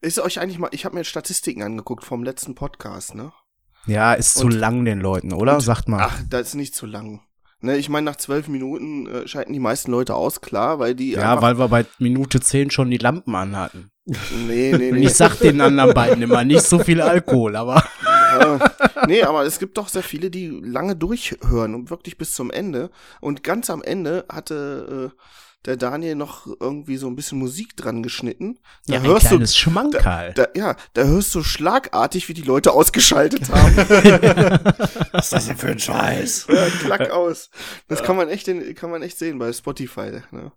Ist euch eigentlich mal, ich habe mir Statistiken angeguckt vom letzten Podcast, ne? Ja, ist zu Und- lang den Leuten, oder? und- Sagt mal. Ach, das ist nicht zu lang. Ne, ich meine, nach zwölf Minuten äh, schalten die meisten Leute aus, klar, weil die ja, weil wir bei Minute 10 schon die Lampen anhatten. nee, nee, nee. ich sag den anderen beiden immer nicht so viel Alkohol, aber. Ja. nee, aber es gibt doch sehr viele, die lange durchhören und wirklich bis zum Ende. Und ganz am Ende hatte äh, der Daniel noch irgendwie so ein bisschen Musik dran geschnitten. Da Ja, ein hörst du, kleines Schmankerl. da, ja, da hörst du schlagartig, wie die Leute ausgeschaltet haben. Was ist das denn für ein Scheiß? ja, klack aus. Das kann man echt, kann man echt sehen bei Spotify. Ne?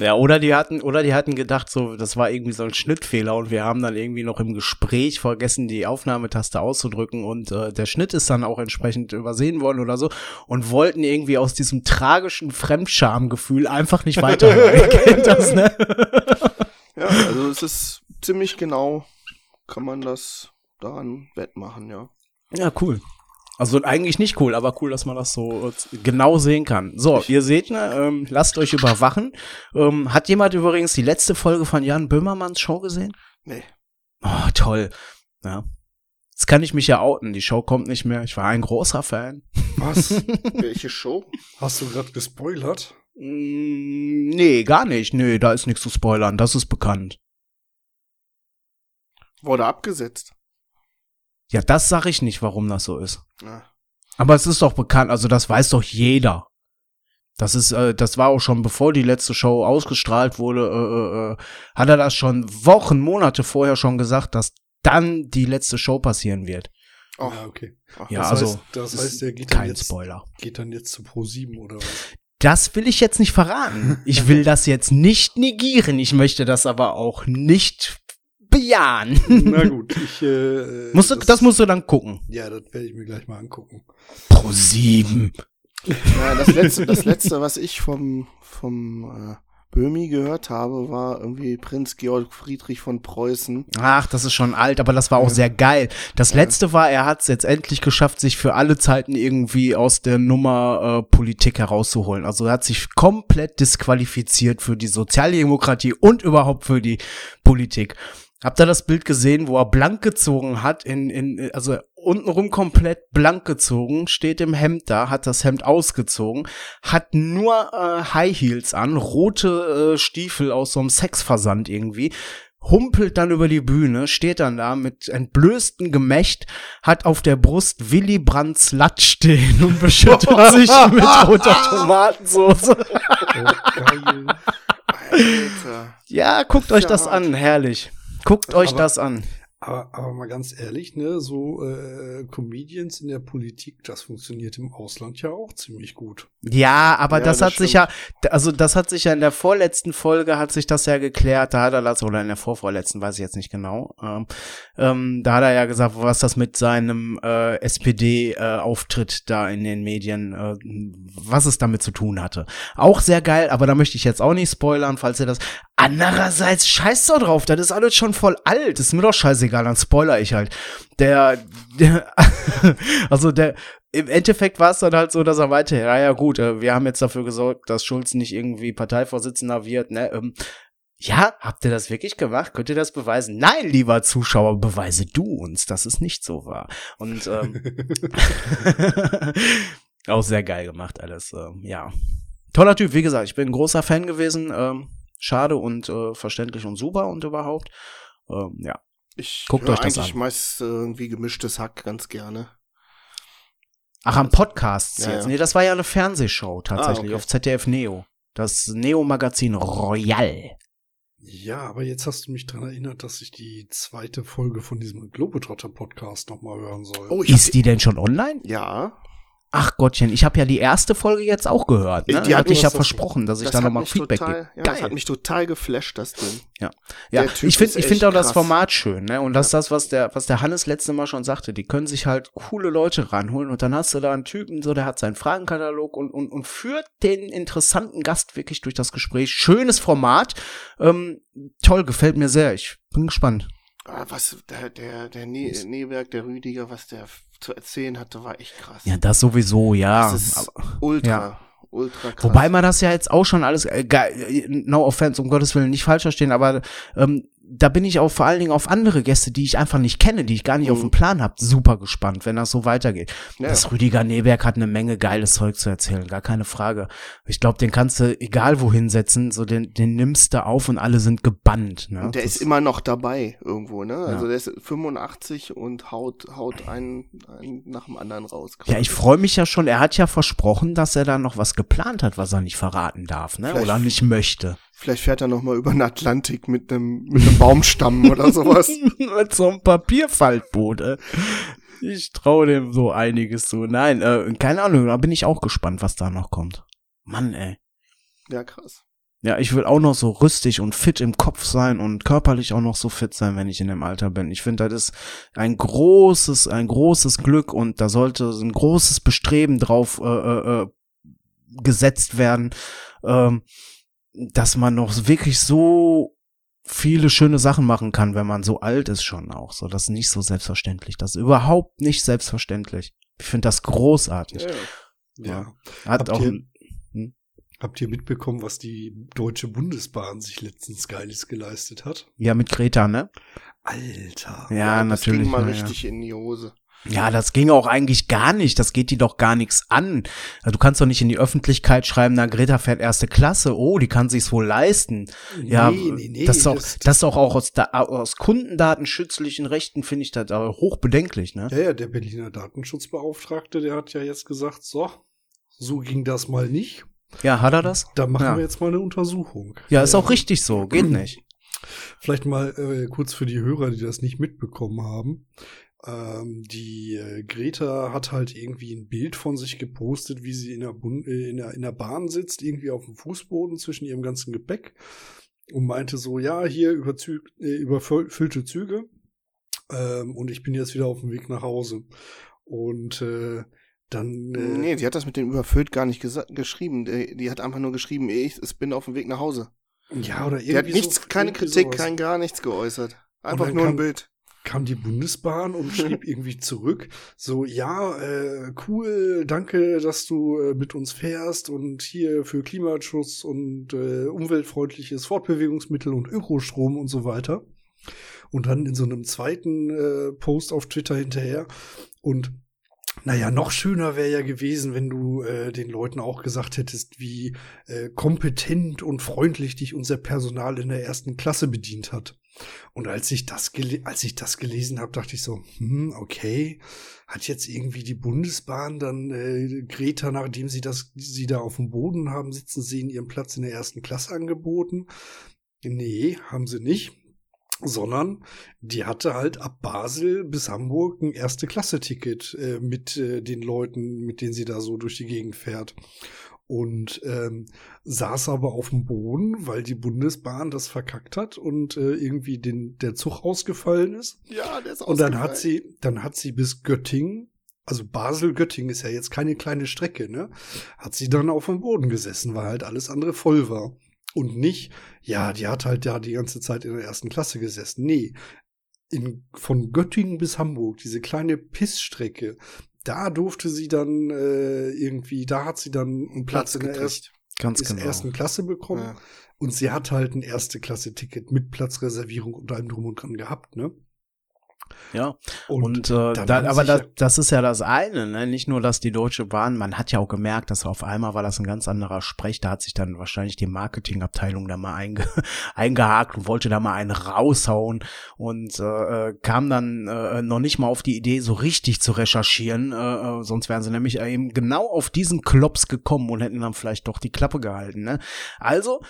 Ja, oder die hatten, oder die hatten gedacht, so, das war irgendwie so ein Schnittfehler und wir haben dann irgendwie noch im Gespräch vergessen, die Aufnahmetaste auszudrücken und äh, der Schnitt ist dann auch entsprechend übersehen worden oder so und wollten irgendwie aus diesem tragischen Fremdschamgefühl einfach nicht. Ihr kennt das, ne? Ja, also es ist ziemlich genau, kann man das daran wettmachen, ja. Ja, cool. Also eigentlich nicht cool, aber cool, dass man das so äh, genau sehen kann. So, ihr seht, ne, ähm, lasst euch überwachen. Ähm, hat jemand übrigens die letzte Folge von Jan Böhmermanns Show gesehen? Nee. Oh, toll. Ja. Jetzt kann ich mich ja outen. Die Show kommt nicht mehr. Ich war ein großer Fan. Was? Welche Show? Hast du gerade gespoilert? Mm, nee, gar nicht. Nee, da ist nichts zu spoilern. Das ist bekannt. Wurde abgesetzt. Ja, das sag ich nicht, warum das so ist. Ja. Aber es ist doch bekannt. Also das weiß doch jeder. Das ist, äh, das war auch schon bevor die letzte Show ausgestrahlt wurde, äh, äh, äh, hat er das schon Wochen, Monate vorher schon gesagt, dass dann die letzte Show passieren wird. Oh, Ja, okay. ach, Ja, das also heißt, das ist heißt, der geht dann, kein jetzt, Spoiler. geht dann jetzt zu Pro7 oder was? Das will ich jetzt nicht verraten. Ich will das jetzt nicht negieren. Ich möchte das aber auch nicht bejahen. Na gut, ich. Äh, Musst du, das, musst du dann gucken. Ja, das werde ich mir gleich mal angucken. Pro sieben. Ja, das letzte, das letzte, was ich vom, vom äh, Böhmi gehört habe, war irgendwie Prinz Georg Friedrich von Preußen. Ach, das ist schon alt, aber das war auch sehr geil. Das letzte war, er hat es jetzt endlich geschafft, sich für alle Zeiten irgendwie aus der Nummer äh, Politik herauszuholen. Also er hat sich komplett disqualifiziert für die Sozialdemokratie und überhaupt für die Politik. Habt ihr das Bild gesehen, wo er blank gezogen hat, in, in, also untenrum komplett blank gezogen, steht im Hemd da, hat das Hemd ausgezogen, hat nur äh, High Heels an, rote äh, Stiefel aus so einem Sexversand irgendwie, humpelt dann über die Bühne, steht dann da mit entblößtem Gemächt, hat auf der Brust Willy Brandts Latt stehen und beschüttet sich mit roter Tomatensauce. Oh, geil. Alter. Ja, guckt euch das an, herrlich. Guckt euch Aber- das an. Aber, aber mal ganz ehrlich, ne, so äh, Comedians in der Politik, das funktioniert im Ausland ja auch ziemlich gut. Ja, aber Ja, das, das hat sich ja, also das hat sich ja in der vorletzten Folge hat sich das ja geklärt, da hat er das, oder in der vorvorletzten, weiß ich jetzt nicht genau, ähm, ähm, da hat er ja gesagt, was das mit seinem äh, SPD-Auftritt da in den Medien, äh, was es damit zu tun hatte. Auch sehr geil, aber da möchte ich jetzt auch nicht spoilern, falls ihr das. Andererseits, scheiß doch drauf, das ist alles schon voll alt, ist mir doch scheißegal, dann spoiler ich halt. Der, der also der, im Endeffekt war es dann halt so, dass er weiter, ja, ja gut, äh, wir haben jetzt dafür gesorgt, dass Schulz nicht irgendwie Parteivorsitzender wird, ne? Ähm, ja, habt ihr das wirklich gemacht? Könnt ihr das beweisen? Nein, lieber Zuschauer, beweise du uns, dass es nicht so war. Und ähm, auch sehr geil gemacht alles. Ähm, ja, toller Typ. Wie gesagt, ich bin ein großer Fan gewesen. Ähm, schade und äh, verständlich und super und überhaupt. Ähm, ja, Ich Guckt höre euch das eigentlich an. meist äh, irgendwie gemischtes Hack ganz gerne. Ach, am Podcast Ja, jetzt. ja. Nee, das war ja eine Fernsehshow tatsächlich okay. auf ZDF Neo. Das Neo-Magazin Royal. Ja, aber jetzt hast du mich dran erinnert, dass ich die zweite Folge von diesem Globetrotter-Podcast nochmal hören soll. Oh, Ist die denn schon online? ja. Ach Gottchen, ich habe ja die erste Folge jetzt auch gehört. Ne? Die Die hat hatte ich ja versprochen, dass ich da nochmal Feedback gebe. Ja, das hat mich total geflasht, das Ding. Ja, ja ich finde ich finde auch echt das krass. Format schön, ne? Und das ist das, was der, was der Hannes letzte Mal schon sagte. Die können sich halt coole Leute ranholen und dann hast du da einen Typen, so der hat seinen Fragenkatalog und, und, und führt den interessanten Gast wirklich durch das Gespräch. Schönes Format. Ähm, toll, gefällt mir sehr. Ich bin gespannt. Ah, was der, der, der ne Neberg, der Rüdiger, was der zu erzählen hatte, war echt krass. Ja, das sowieso, ja. das ist ultra, ja. ultra krass. Wobei man das ja jetzt auch schon alles, äh, geil, no offense, um Gottes Willen nicht falsch verstehen, aber ähm, da bin ich auch vor allen Dingen auf andere Gäste, die ich einfach nicht kenne, die ich gar nicht auf Mhm. dem Plan habe, super gespannt, wenn das so weitergeht. Ja. Das Rüdiger Neberg hat eine Menge geiles Zeug zu erzählen, gar keine Frage. Ich glaube, den kannst du egal wohin setzen, so den, den nimmst du auf und alle sind gebannt. Ne? Und der Das- ist immer noch dabei irgendwo, ne? Also Ja. der ist 85 und haut, haut einen, einen nach dem anderen raus. ja, ich freue mich ja schon. Er hat ja versprochen, dass er da noch was geplant hat, was er nicht verraten darf, ne? Vielleicht- Oder nicht möchte. Vielleicht fährt er noch mal über den Atlantik mit einem mit einem Baumstamm oder sowas. Mit so einem Papierfaltboot. Äh. Ich traue dem so einiges zu. Nein, äh, keine Ahnung, da bin ich auch gespannt, was da noch kommt. Mann, ey. Ja, krass. Ja, ich will auch noch so rüstig und fit im Kopf sein und körperlich auch noch so fit sein, wenn ich in dem Alter bin. Ich finde, das ist ein großes, ein großes Glück und da sollte ein großes Bestreben drauf äh, äh, äh, gesetzt werden, ähm, dass man noch wirklich so viele schöne Sachen machen kann, wenn man so alt ist schon auch. So, das ist nicht so selbstverständlich. Das ist überhaupt nicht selbstverständlich. Ich finde das großartig. Ja. Ja. Hat Habt auch ihr- ein, Habt ihr mitbekommen, was die Deutsche Bundesbahn sich letztens Geiles geleistet hat? ja mit Greta, ne? Alter. Ja, das natürlich. ging mal ja, ja. richtig in die Hose. Ja, das ging auch eigentlich gar nicht. Das geht die doch gar nichts an. Also Du kannst doch nicht in die Öffentlichkeit schreiben, na, Greta fährt erste Klasse. Oh, die kann sich's wohl leisten. Ja, Nee, nee, nee, das ist auch, das- das, ist auch, auch aus, da, aus kundendatenschützlichen Rechten finde ich das aber hochbedenklich, ne? Ja, ja, der Berliner Datenschutzbeauftragte, der hat ja jetzt gesagt, so, so ging das mal nicht. Ja, hat er das? Da machen Ja. wir jetzt mal eine Untersuchung. Ja, ist auch richtig so. Geht nicht. Vielleicht mal äh, kurz für die Hörer, die das nicht mitbekommen haben. Ähm, die äh, Greta hat halt irgendwie ein Bild von sich gepostet, wie sie in der, Bun äh, in, der, in der Bahn sitzt, irgendwie auf dem Fußboden zwischen ihrem ganzen Gepäck und meinte so, ja, hier überzü äh, überfüllte Züge ähm, und ich bin jetzt wieder auf dem Weg nach Hause. Und äh, dann äh, Nee, die hat das mit dem überfüllt gar nicht geschrieben. Die, die hat einfach nur geschrieben, ich, ich bin auf dem Weg nach Hause. ja oder Die hat irgendwie nichts, so- keine irgendwie Kritik, sowas. kein gar nichts geäußert. Einfach nur ein Bild. Kam die Bundesbahn und schrieb irgendwie zurück, so, ja, äh, cool, danke, dass du äh, mit uns fährst und hier für Klimaschutz und äh, umweltfreundliches Fortbewegungsmittel und Ökostrom und so weiter. Und dann in so einem zweiten äh, Post auf Twitter hinterher. Und naja, noch schöner wäre ja gewesen, wenn du äh, den Leuten auch gesagt hättest, wie äh, kompetent und freundlich dich unser Personal in der ersten Klasse bedient hat. Und als ich das, als ich das gelesen habe, dachte ich so, hm, okay, hat jetzt irgendwie die Bundesbahn dann äh, Greta, nachdem sie das, sie da auf dem Boden haben sitzen sehen, ihren Platz in der ersten Klasse angeboten? Nee, haben sie nicht. sondern die hatte halt ab Basel bis Hamburg ein erste Klasse-Ticket äh, mit äh, den Leuten, mit denen sie da so durch die Gegend fährt. Und ähm, saß aber auf dem Boden, weil die Bundesbahn das verkackt hat und äh, irgendwie den, der Zug ausgefallen ist. Ja, der ist Und dann hat sie, dann hat sie bis Göttingen, also Basel-Göttingen ist ja jetzt keine kleine Strecke, ne? Hat sie dann auf dem Boden gesessen, weil halt alles andere voll war. Und nicht, ja, die hat halt ja die ganze Zeit in der ersten Klasse gesessen. Nee. In, von Göttingen bis Hamburg, diese kleine Pissstrecke, da durfte sie dann äh, irgendwie, da hat sie dann einen Platz, Platz in der ersten, gekriegt. Ganz genau. ersten Klasse bekommen. Ja. Und sie hat halt ein erste Klasse-Ticket mit Platzreservierung und allem drum und dran gehabt, ne? Ja. Und, Und, äh, da, aber das, das ist ja das eine, ne? Nicht nur, dass die Deutsche Bahn, man hat ja auch gemerkt, dass auf einmal war das ein ganz anderer Sprech, da hat sich dann wahrscheinlich die Marketingabteilung da mal einge, eingehakt und wollte da mal einen raushauen und äh, äh, kam dann äh, noch nicht mal auf die Idee, so richtig zu recherchieren, äh, äh, sonst wären sie nämlich eben genau auf diesen Klops gekommen und hätten dann vielleicht doch die Klappe gehalten, ne? Also,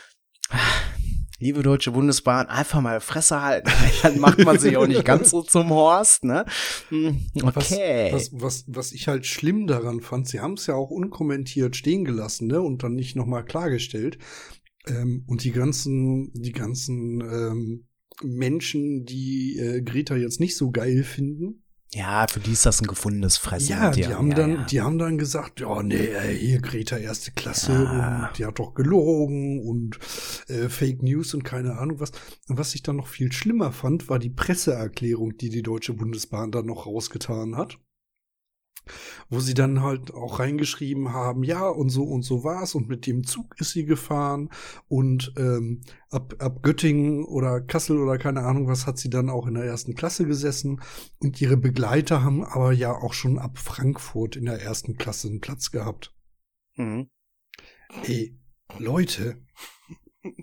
liebe Deutsche Bundesbahn, einfach mal Fresse halten. Dann macht man sich auch nicht ganz so zum Horst, ne? Hm, Okay. Was, was, was, was ich halt schlimm daran fand, sie haben es ja auch unkommentiert stehen gelassen, ne? Und dann nicht nochmal klargestellt. Ähm, und die ganzen, die ganzen ähm, Menschen, die äh, Greta jetzt nicht so geil finden, ja, für die ist das ein gefundenes Fressen. ja, mit die dir. haben ja, dann, ja. die haben dann gesagt, ja, nee, hier Greta erste Klasse Ja. und die hat doch gelogen und äh, Fake News und keine Ahnung was. Und was ich dann noch viel schlimmer fand, war die Presseerklärung, die die Deutsche Bundesbahn dann noch rausgetan hat. Wo sie dann halt auch reingeschrieben haben, ja, und so und so war's und mit dem Zug ist sie gefahren und ähm, ab, ab Göttingen oder Kassel oder keine Ahnung was hat sie dann auch in der ersten Klasse gesessen und ihre Begleiter haben aber ja auch schon ab Frankfurt in der ersten Klasse einen Platz gehabt. Mhm. Ey, Leute,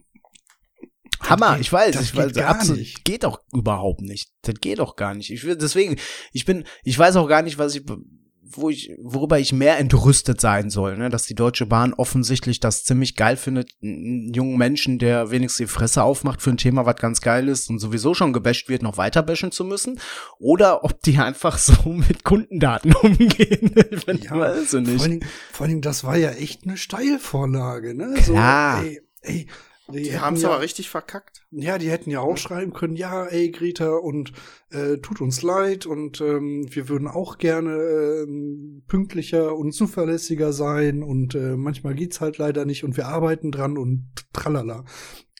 Hammer, geht- ich weiß, das ich weiß, geht gar absolut, nicht. geht doch überhaupt nicht. Das geht doch gar nicht. Ich will, deswegen, ich bin, ich weiß auch gar nicht, was ich, wo ich, worüber ich mehr entrüstet sein soll, ne, dass die Deutsche Bahn offensichtlich das ziemlich geil findet, einen jungen Menschen, der wenigstens die Fresse aufmacht für ein Thema, was ganz geil ist und sowieso schon gebasht wird, noch weiter bashen zu müssen, oder ob die einfach so mit Kundendaten umgehen. Ja, weiß ich vor nicht. allen, Dingen, vor Dingen, das war ja echt eine Steilvorlage, ne? Klar. So, ey, ey, die, Die haben es ja, aber richtig verkackt. Ja, die hätten ja auch schreiben können, ja, ey, Greta, und äh, tut uns leid und ähm, wir würden auch gerne ähm, pünktlicher und zuverlässiger sein und äh, manchmal geht's halt leider nicht und wir arbeiten dran und tralala.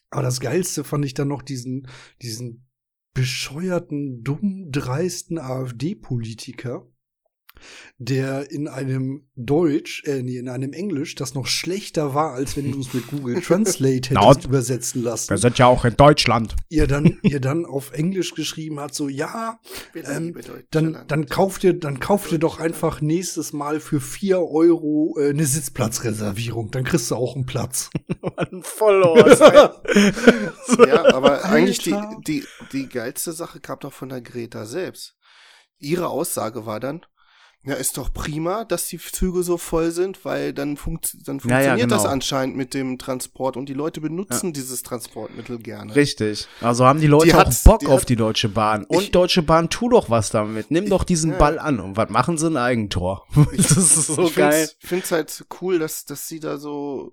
Aber das Geilste fand ich dann noch diesen, diesen bescheuerten, dumm, dreisten AfD-Politiker, der in einem Deutsch, äh, nee, in einem Englisch, das noch schlechter war, als wenn du es mit Google Translate hättest übersetzen lassen Wir sind ja auch in Deutschland. ihr dann, ihr dann auf Englisch geschrieben hat, so, ja, ähm, dann, dann kauft ihr, dann kauft ihr doch einfach nächstes Mal für vier Euro äh, eine Sitzplatzreservierung. Dann kriegst du auch einen Platz. Vollhorst. Ja, aber eigentlich die, die, die geilste Sache kam doch von der Greta selbst. Ihre Aussage war dann, ja, ist doch prima, dass die Züge so voll sind, weil dann, funkt, dann Ja, ja, funktioniert das genau. anscheinend mit dem Transport und die Leute benutzen dieses Transportmittel gerne. Richtig. Also haben die Leute Die auch Bock die auf die Deutsche Bahn. Und Ich- Deutsche Bahn, tu doch was damit. Nimm doch diesen ja. Ball an. Und was machen sie? Ein Eigentor. das ist so ich geil. find's, find's halt cool, dass, dass sie da so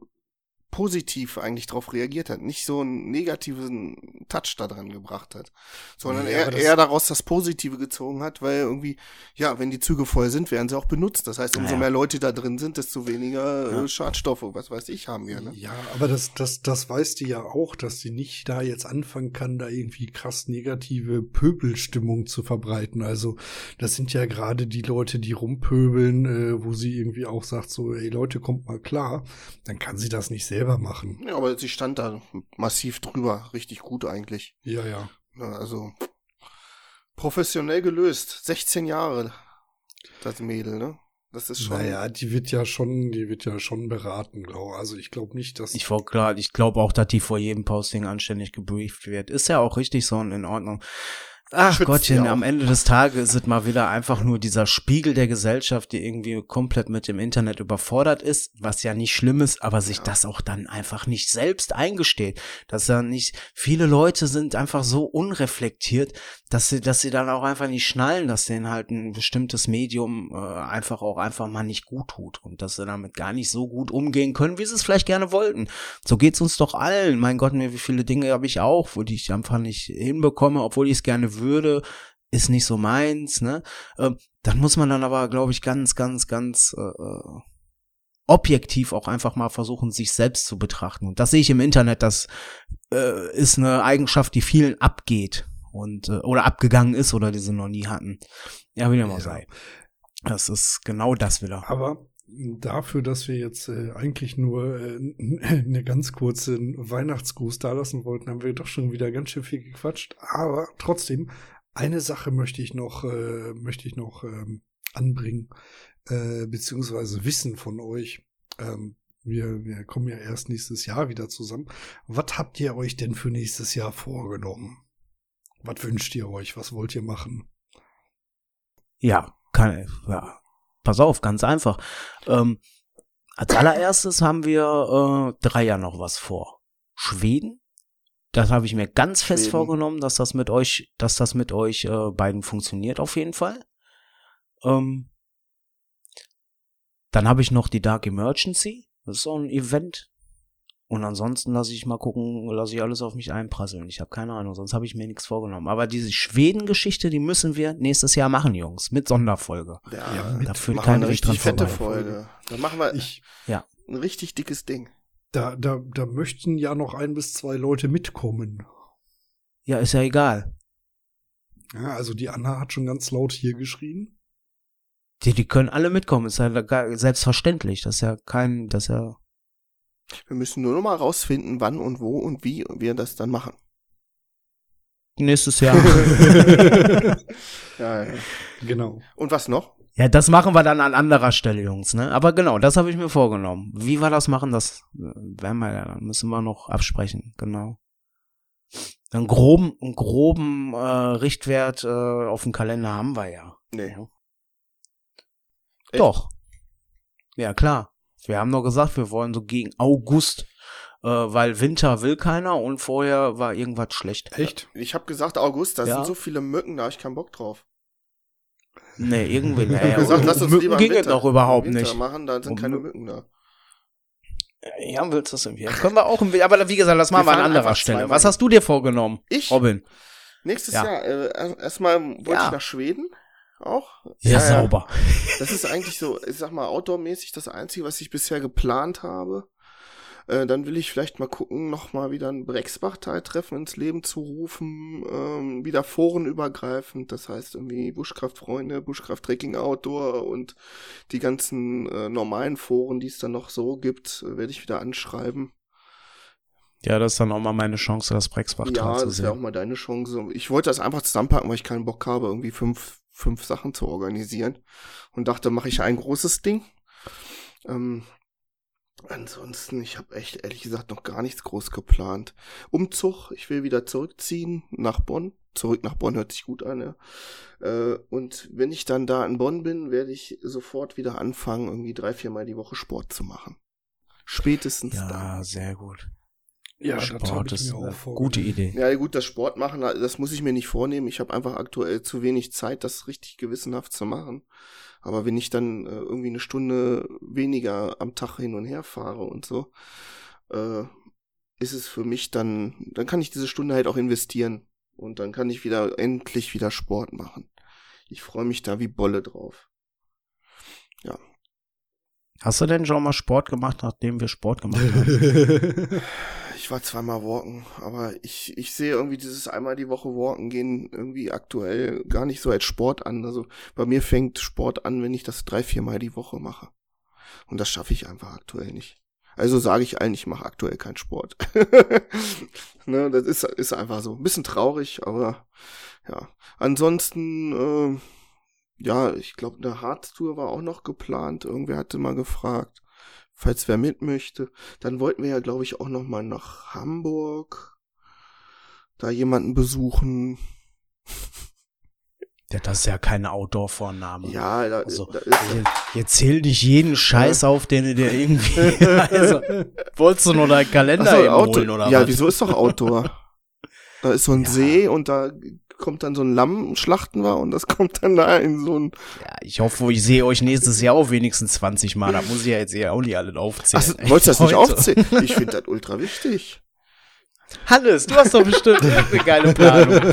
positiv eigentlich drauf reagiert hat, nicht so einen negativen Touch da dran gebracht hat, sondern Ja, eher, eher daraus das Positive gezogen hat, weil irgendwie, ja, wenn die Züge voll sind, werden sie auch benutzt. Das heißt, umso Ja. mehr Leute da drin sind, desto weniger Ja. äh, Schadstoffe, was weiß ich, haben wir, ne? Ja, aber das, das, das weißt du ja auch, dass sie nicht da jetzt anfangen kann, da irgendwie krass negative Pöbelstimmung zu verbreiten. Also, das sind ja gerade die Leute, die rumpöbeln, äh, wo sie irgendwie auch sagt, so, ey Leute, kommt mal klar. Dann kann sie das nicht selber machen. Ja, aber sie stand da massiv drüber, richtig gut eigentlich. Ja, ja. Ja, Also professionell gelöst, 16 Jahre, das Mädel, ne? Das ist schon. Naja, die wird ja schon, die wird ja schon beraten, glaube Also ich glaube nicht, dass. Ich wollte klar, ich glaube auch, dass die vor jedem Posting anständig gebrieft wird. Ist ja auch richtig so und in Ordnung. Ach Gottchen, am Ende des Tages ist es mal wieder einfach nur dieser Spiegel der Gesellschaft, die irgendwie komplett mit dem Internet überfordert ist, was ja nicht schlimm ist, aber sich ja. das auch dann einfach nicht selbst eingesteht. Dass ja nicht, viele Leute sind einfach so unreflektiert, dass sie, dass sie dann auch einfach nicht schnallen, dass denen halt ein bestimmtes Medium äh, einfach auch einfach mal nicht gut tut und dass sie damit gar nicht so gut umgehen können, wie sie es vielleicht gerne wollten. So geht's uns doch allen. Mein Gott, mir wie viele Dinge habe ich auch, wo die ich einfach nicht hinbekomme, obwohl ich es gerne würde, ist nicht so meins, ne? Äh, dann muss man dann aber, glaube ich, ganz, ganz, ganz äh, äh, objektiv auch einfach mal versuchen, sich selbst zu betrachten. Und das sehe ich im Internet, das äh, ist eine Eigenschaft, die vielen abgeht und äh, oder abgegangen ist oder die sie noch nie hatten. Ja, wie dem auch sei. Das ist genau das wieder. Aber dafür, dass wir jetzt äh, eigentlich nur äh, eine ganz kurze Weihnachtsgruß da lassen wollten, haben wir doch schon wieder ganz schön viel gequatscht. Aber trotzdem, eine Sache möchte ich noch, äh, möchte ich noch ähm, anbringen, äh, beziehungsweise wissen von euch. Ähm, wir, wir kommen ja erst nächstes Jahr wieder zusammen. Was habt ihr euch denn für nächstes Jahr vorgenommen? Was wünscht ihr euch? Was wollt ihr machen? Ja, kann, ja, pass auf, ganz einfach. Ähm, als allererstes haben wir äh, drei Jahre noch was vor. Schweden. Das habe ich mir ganz Schweden. fest vorgenommen, dass das mit euch, dass das mit euch äh, beiden funktioniert auf jeden Fall. Ähm, dann habe ich noch die Dark Emergency. Das ist so ein Event, und ansonsten lasse ich mal gucken, lasse ich alles auf mich einprasseln. Ich habe keine Ahnung, sonst habe ich mir nichts vorgenommen. Aber diese Schweden-Geschichte, die müssen wir nächstes Jahr machen, Jungs, mit Sonderfolge. Ja, ja mit, da führt keine richtig fette Folge. Da machen wir ich, ja. ein richtig dickes Ding. Da, da, da möchten ja noch ein bis zwei Leute mitkommen. Ja, ist ja egal. Ja, also die Anna hat schon ganz laut hier geschrien. Die, die können alle mitkommen, ist ja selbstverständlich. Das ist ja kein, das ist ja wir müssen nur noch mal rausfinden, wann und wo und wie wir das dann machen. Nächstes Jahr. ja, ja. Genau. Und was noch? Ja, das machen wir dann an anderer Stelle, Jungs, ne? Aber genau, das habe ich mir vorgenommen. Wie wir das machen, das äh, werden wir ja, müssen wir noch absprechen, genau. Einen groben, einen groben äh, Richtwert äh, auf dem Kalender haben wir ja. Nee. Doch. Ja, klar. Wir haben doch gesagt, wir wollen so gegen August, äh, weil Winter will keiner und vorher war irgendwas schlecht. Echt? Ich habe gesagt August, da ja. sind so viele Mücken, da habe ich keinen Bock drauf. Nee, irgendwie. Nee, ich gesagt, lass uns Mücken lieber ging Winter, doch überhaupt Winter nicht. machen, da sind keine Mücken da. Ja, willst du das irgendwie? Können wir auch, aber wie gesagt, das machen wir, wir an anderer Stelle. Was hast du dir vorgenommen? Ich? Robin. Nächstes ja. Jahr, äh, erstmal wollte ja. ich nach Schweden auch. Ja, ja, sauber. Das ist eigentlich so, ich sag mal, outdoormäßig das Einzige, was ich bisher geplant habe. Äh, dann will ich vielleicht mal gucken, nochmal wieder ein Brexbach-Teil-Treffen ins Leben zu rufen, ähm, wieder forenübergreifend, das heißt irgendwie Buschkraftfreunde, Buschkraft-Trekking Outdoor und die ganzen äh, normalen Foren, die es dann noch so gibt, äh, werde ich wieder anschreiben. Ja, das ist dann auch mal meine Chance, das Brexbach ja, zu sehen. Ja, das wäre auch mal deine Chance. Ich wollte das einfach zusammenpacken, weil ich keinen Bock habe, irgendwie fünf fünf Sachen zu organisieren und dachte, mache ich ein großes Ding. Ähm, ansonsten, ich habe echt ehrlich gesagt noch gar nichts groß geplant. Umzug, ich will wieder zurückziehen nach Bonn. Zurück nach Bonn hört sich gut an, ja. Äh, und wenn ich dann da in Bonn bin, werde ich sofort wieder anfangen, irgendwie drei, viermal die Woche Sport zu machen. Spätestens ja, da. Ja, sehr gut. Ja, Sport ist eine gute Idee. Ja, gut, das Sport machen, das muss ich mir nicht vornehmen. Ich habe einfach aktuell zu wenig Zeit, das richtig gewissenhaft zu machen. Aber wenn ich dann äh, irgendwie eine Stunde weniger am Tag hin und her fahre und so, äh, ist es für mich dann, dann kann ich diese Stunde halt auch investieren. Und dann kann ich wieder endlich wieder Sport machen. Ich freue mich da wie Bolle drauf. Ja. Hast du denn schon mal Sport gemacht, nachdem wir Sport gemacht haben? ich war zweimal walken, aber ich, ich sehe irgendwie dieses einmal die Woche walken gehen irgendwie aktuell gar nicht so als Sport an. Also bei mir fängt Sport an, wenn ich das drei, viermal die Woche mache. Und das schaffe ich einfach aktuell nicht. Also sage ich allen, ich mache aktuell keinen Sport. ne, das ist, ist einfach so. Ein bisschen traurig, aber ja. Ansonsten, äh, ja, ich glaube, eine Hardtour war auch noch geplant. Irgendwer hatte mal gefragt falls wer mit möchte. Dann wollten wir ja, glaube ich, auch noch mal nach Hamburg, da jemanden besuchen. Ja, das ist ja kein Outdoor-Vorname. Ja, da, Also, da ist, Jetzt, jetzt zähl dich jeden Scheiß auf, den du dir irgendwie. Also, wolltest du nur deinen Kalender so, Auto, holen, oder ja, was? wieso ist doch Outdoor? da ist so ein Ja. See und da kommt dann so ein Lamm, schlachten wir und das kommt dann da in so ein. Ja, ich hoffe, ich sehe euch nächstes Jahr auch wenigstens 20 Mal. Da muss ich ja jetzt eher auch nicht alle aufzählen. Ach, wolltest du das nicht aufzählen? Ich finde das ultra wichtig. Hannes, du hast doch bestimmt eine geile Planung.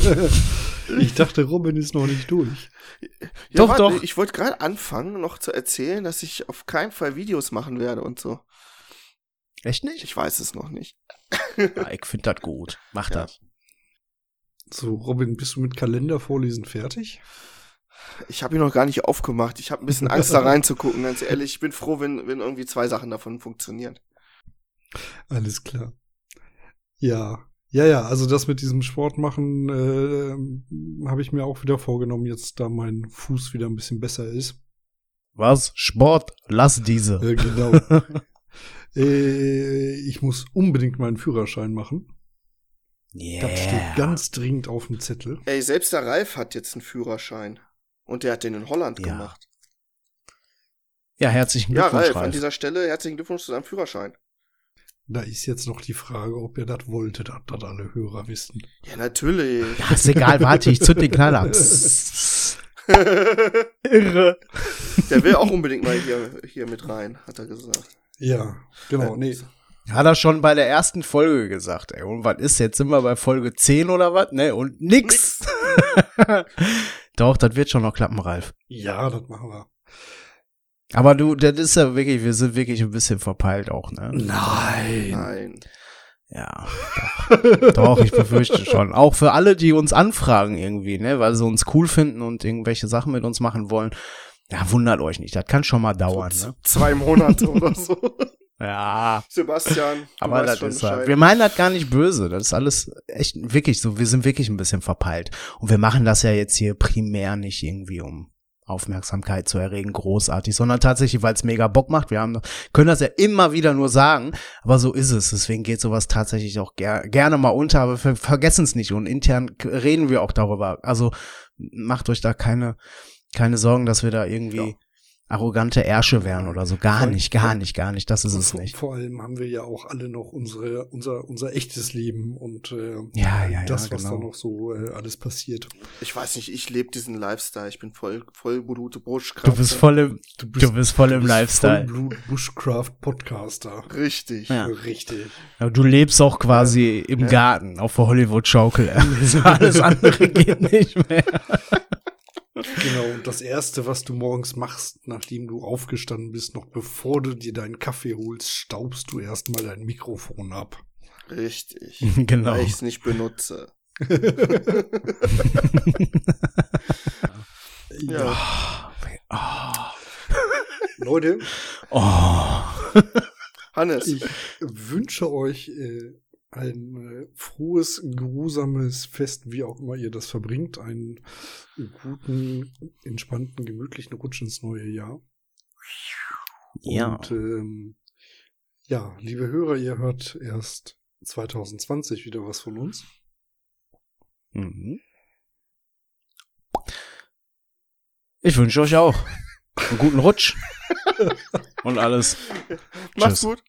Ich dachte, Robin ist noch nicht durch. Ja, Doch, warte, doch. Ich wollte gerade anfangen, noch zu erzählen, dass ich auf keinen Fall Videos machen werde und so. Echt nicht? Ich weiß es noch nicht. Ja, ich finde das gut. Mach Ja. das. So, Robin, bist du mit Kalender vorlesen fertig? Ich habe ihn noch gar nicht aufgemacht. Ich habe ein bisschen Angst, da reinzugucken, ganz ehrlich. Ich bin froh, wenn, wenn irgendwie zwei Sachen davon funktionieren. Alles klar. Ja, ja, ja, also das mit diesem Sport machen äh, habe ich mir auch wieder vorgenommen, jetzt da mein Fuß wieder ein bisschen besser ist. Was? Sport? Lass diese. Äh, genau. äh, ich muss unbedingt meinen Führerschein machen. Yeah. Das steht ganz dringend auf dem Zettel. Ey, selbst der Ralf hat jetzt einen Führerschein. Und der hat den in Holland Ja. gemacht. Ja, herzlichen Ja, Glückwunsch, Ralf, an Ralf. dieser Stelle herzlichen Glückwunsch zu deinem Führerschein. Da ist jetzt noch die Frage, ob ihr das wollte, dass das alle Hörer wissen. Ja, natürlich. Ja, ist egal, warte, ich zünd den Knaller. Irre. Der will auch unbedingt mal hier, hier mit rein, hat er gesagt. Ja, genau. Nee, Hat er schon bei der ersten Folge gesagt, ey. Und was ist jetzt? Sind wir bei Folge 10 oder was? Ne, und nix. Doch, das wird schon noch klappen, Ralf. ja, das machen wir. Aber du, das ist ja wirklich, wir sind wirklich ein bisschen verpeilt auch, ne? Nein. Nein. Ja, doch. doch, ich befürchte schon. Auch für alle, die uns anfragen irgendwie, ne, weil sie uns cool finden und irgendwelche Sachen mit uns machen wollen. Ja, wundert euch nicht, das kann schon mal dauern, So ne? Zwei Monate oder so. Ja, Sebastian, aber das ist halt. Wir meinen das gar nicht böse. Das ist alles echt wirklich so. Wir sind wirklich ein bisschen verpeilt. Und wir machen das ja jetzt hier primär nicht irgendwie um Aufmerksamkeit zu erregen, großartig, sondern tatsächlich, weil es mega Bock macht. Wir haben, können das ja immer wieder nur sagen, aber so ist es. Deswegen geht sowas tatsächlich auch ger gerne mal unter, aber wir vergessen es nicht und intern reden wir auch darüber. Also macht euch da keine, keine Sorgen, dass wir da irgendwie Ja. Arrogante Ärsche wären oder so. Gar Voll. nicht, gar nicht, gar nicht. Das ist es vor, nicht. vor allem haben wir ja auch alle noch unsere, unser, unser echtes Leben und äh, Ja, ja, ja, das, was genau. da noch so äh, alles passiert. Ich weiß nicht, ich lebe diesen Lifestyle. Ich bin voll, voll Blute Buschkraft. Du bist voll im, Du du bist voll im Lifestyle. Vollblut Bushcraft Podcaster. Richtig. Ja. Richtig. Ja, Du lebst auch quasi im Ja. Garten auf der Hollywood-Schaukel. Alles andere geht nicht mehr. Genau, und das Erste, was du morgens machst, nachdem du aufgestanden bist, noch bevor du dir deinen Kaffee holst, staubst du erstmal dein Mikrofon ab. Richtig. Genau. Weil ich es nicht benutze. Ja. Oh. Leute, Oh. Hannes, ich wünsche euch äh, ein äh, frohes, geruhsames Fest, wie auch immer ihr das verbringt. Einen guten, entspannten, gemütlichen Rutsch ins neue Jahr. Ja. Und ähm, ja, liebe Hörer, ihr hört erst 2020 wieder was von uns. Mhm. Ich wünsche euch auch einen guten Rutsch und alles. mach's Tschüss. gut.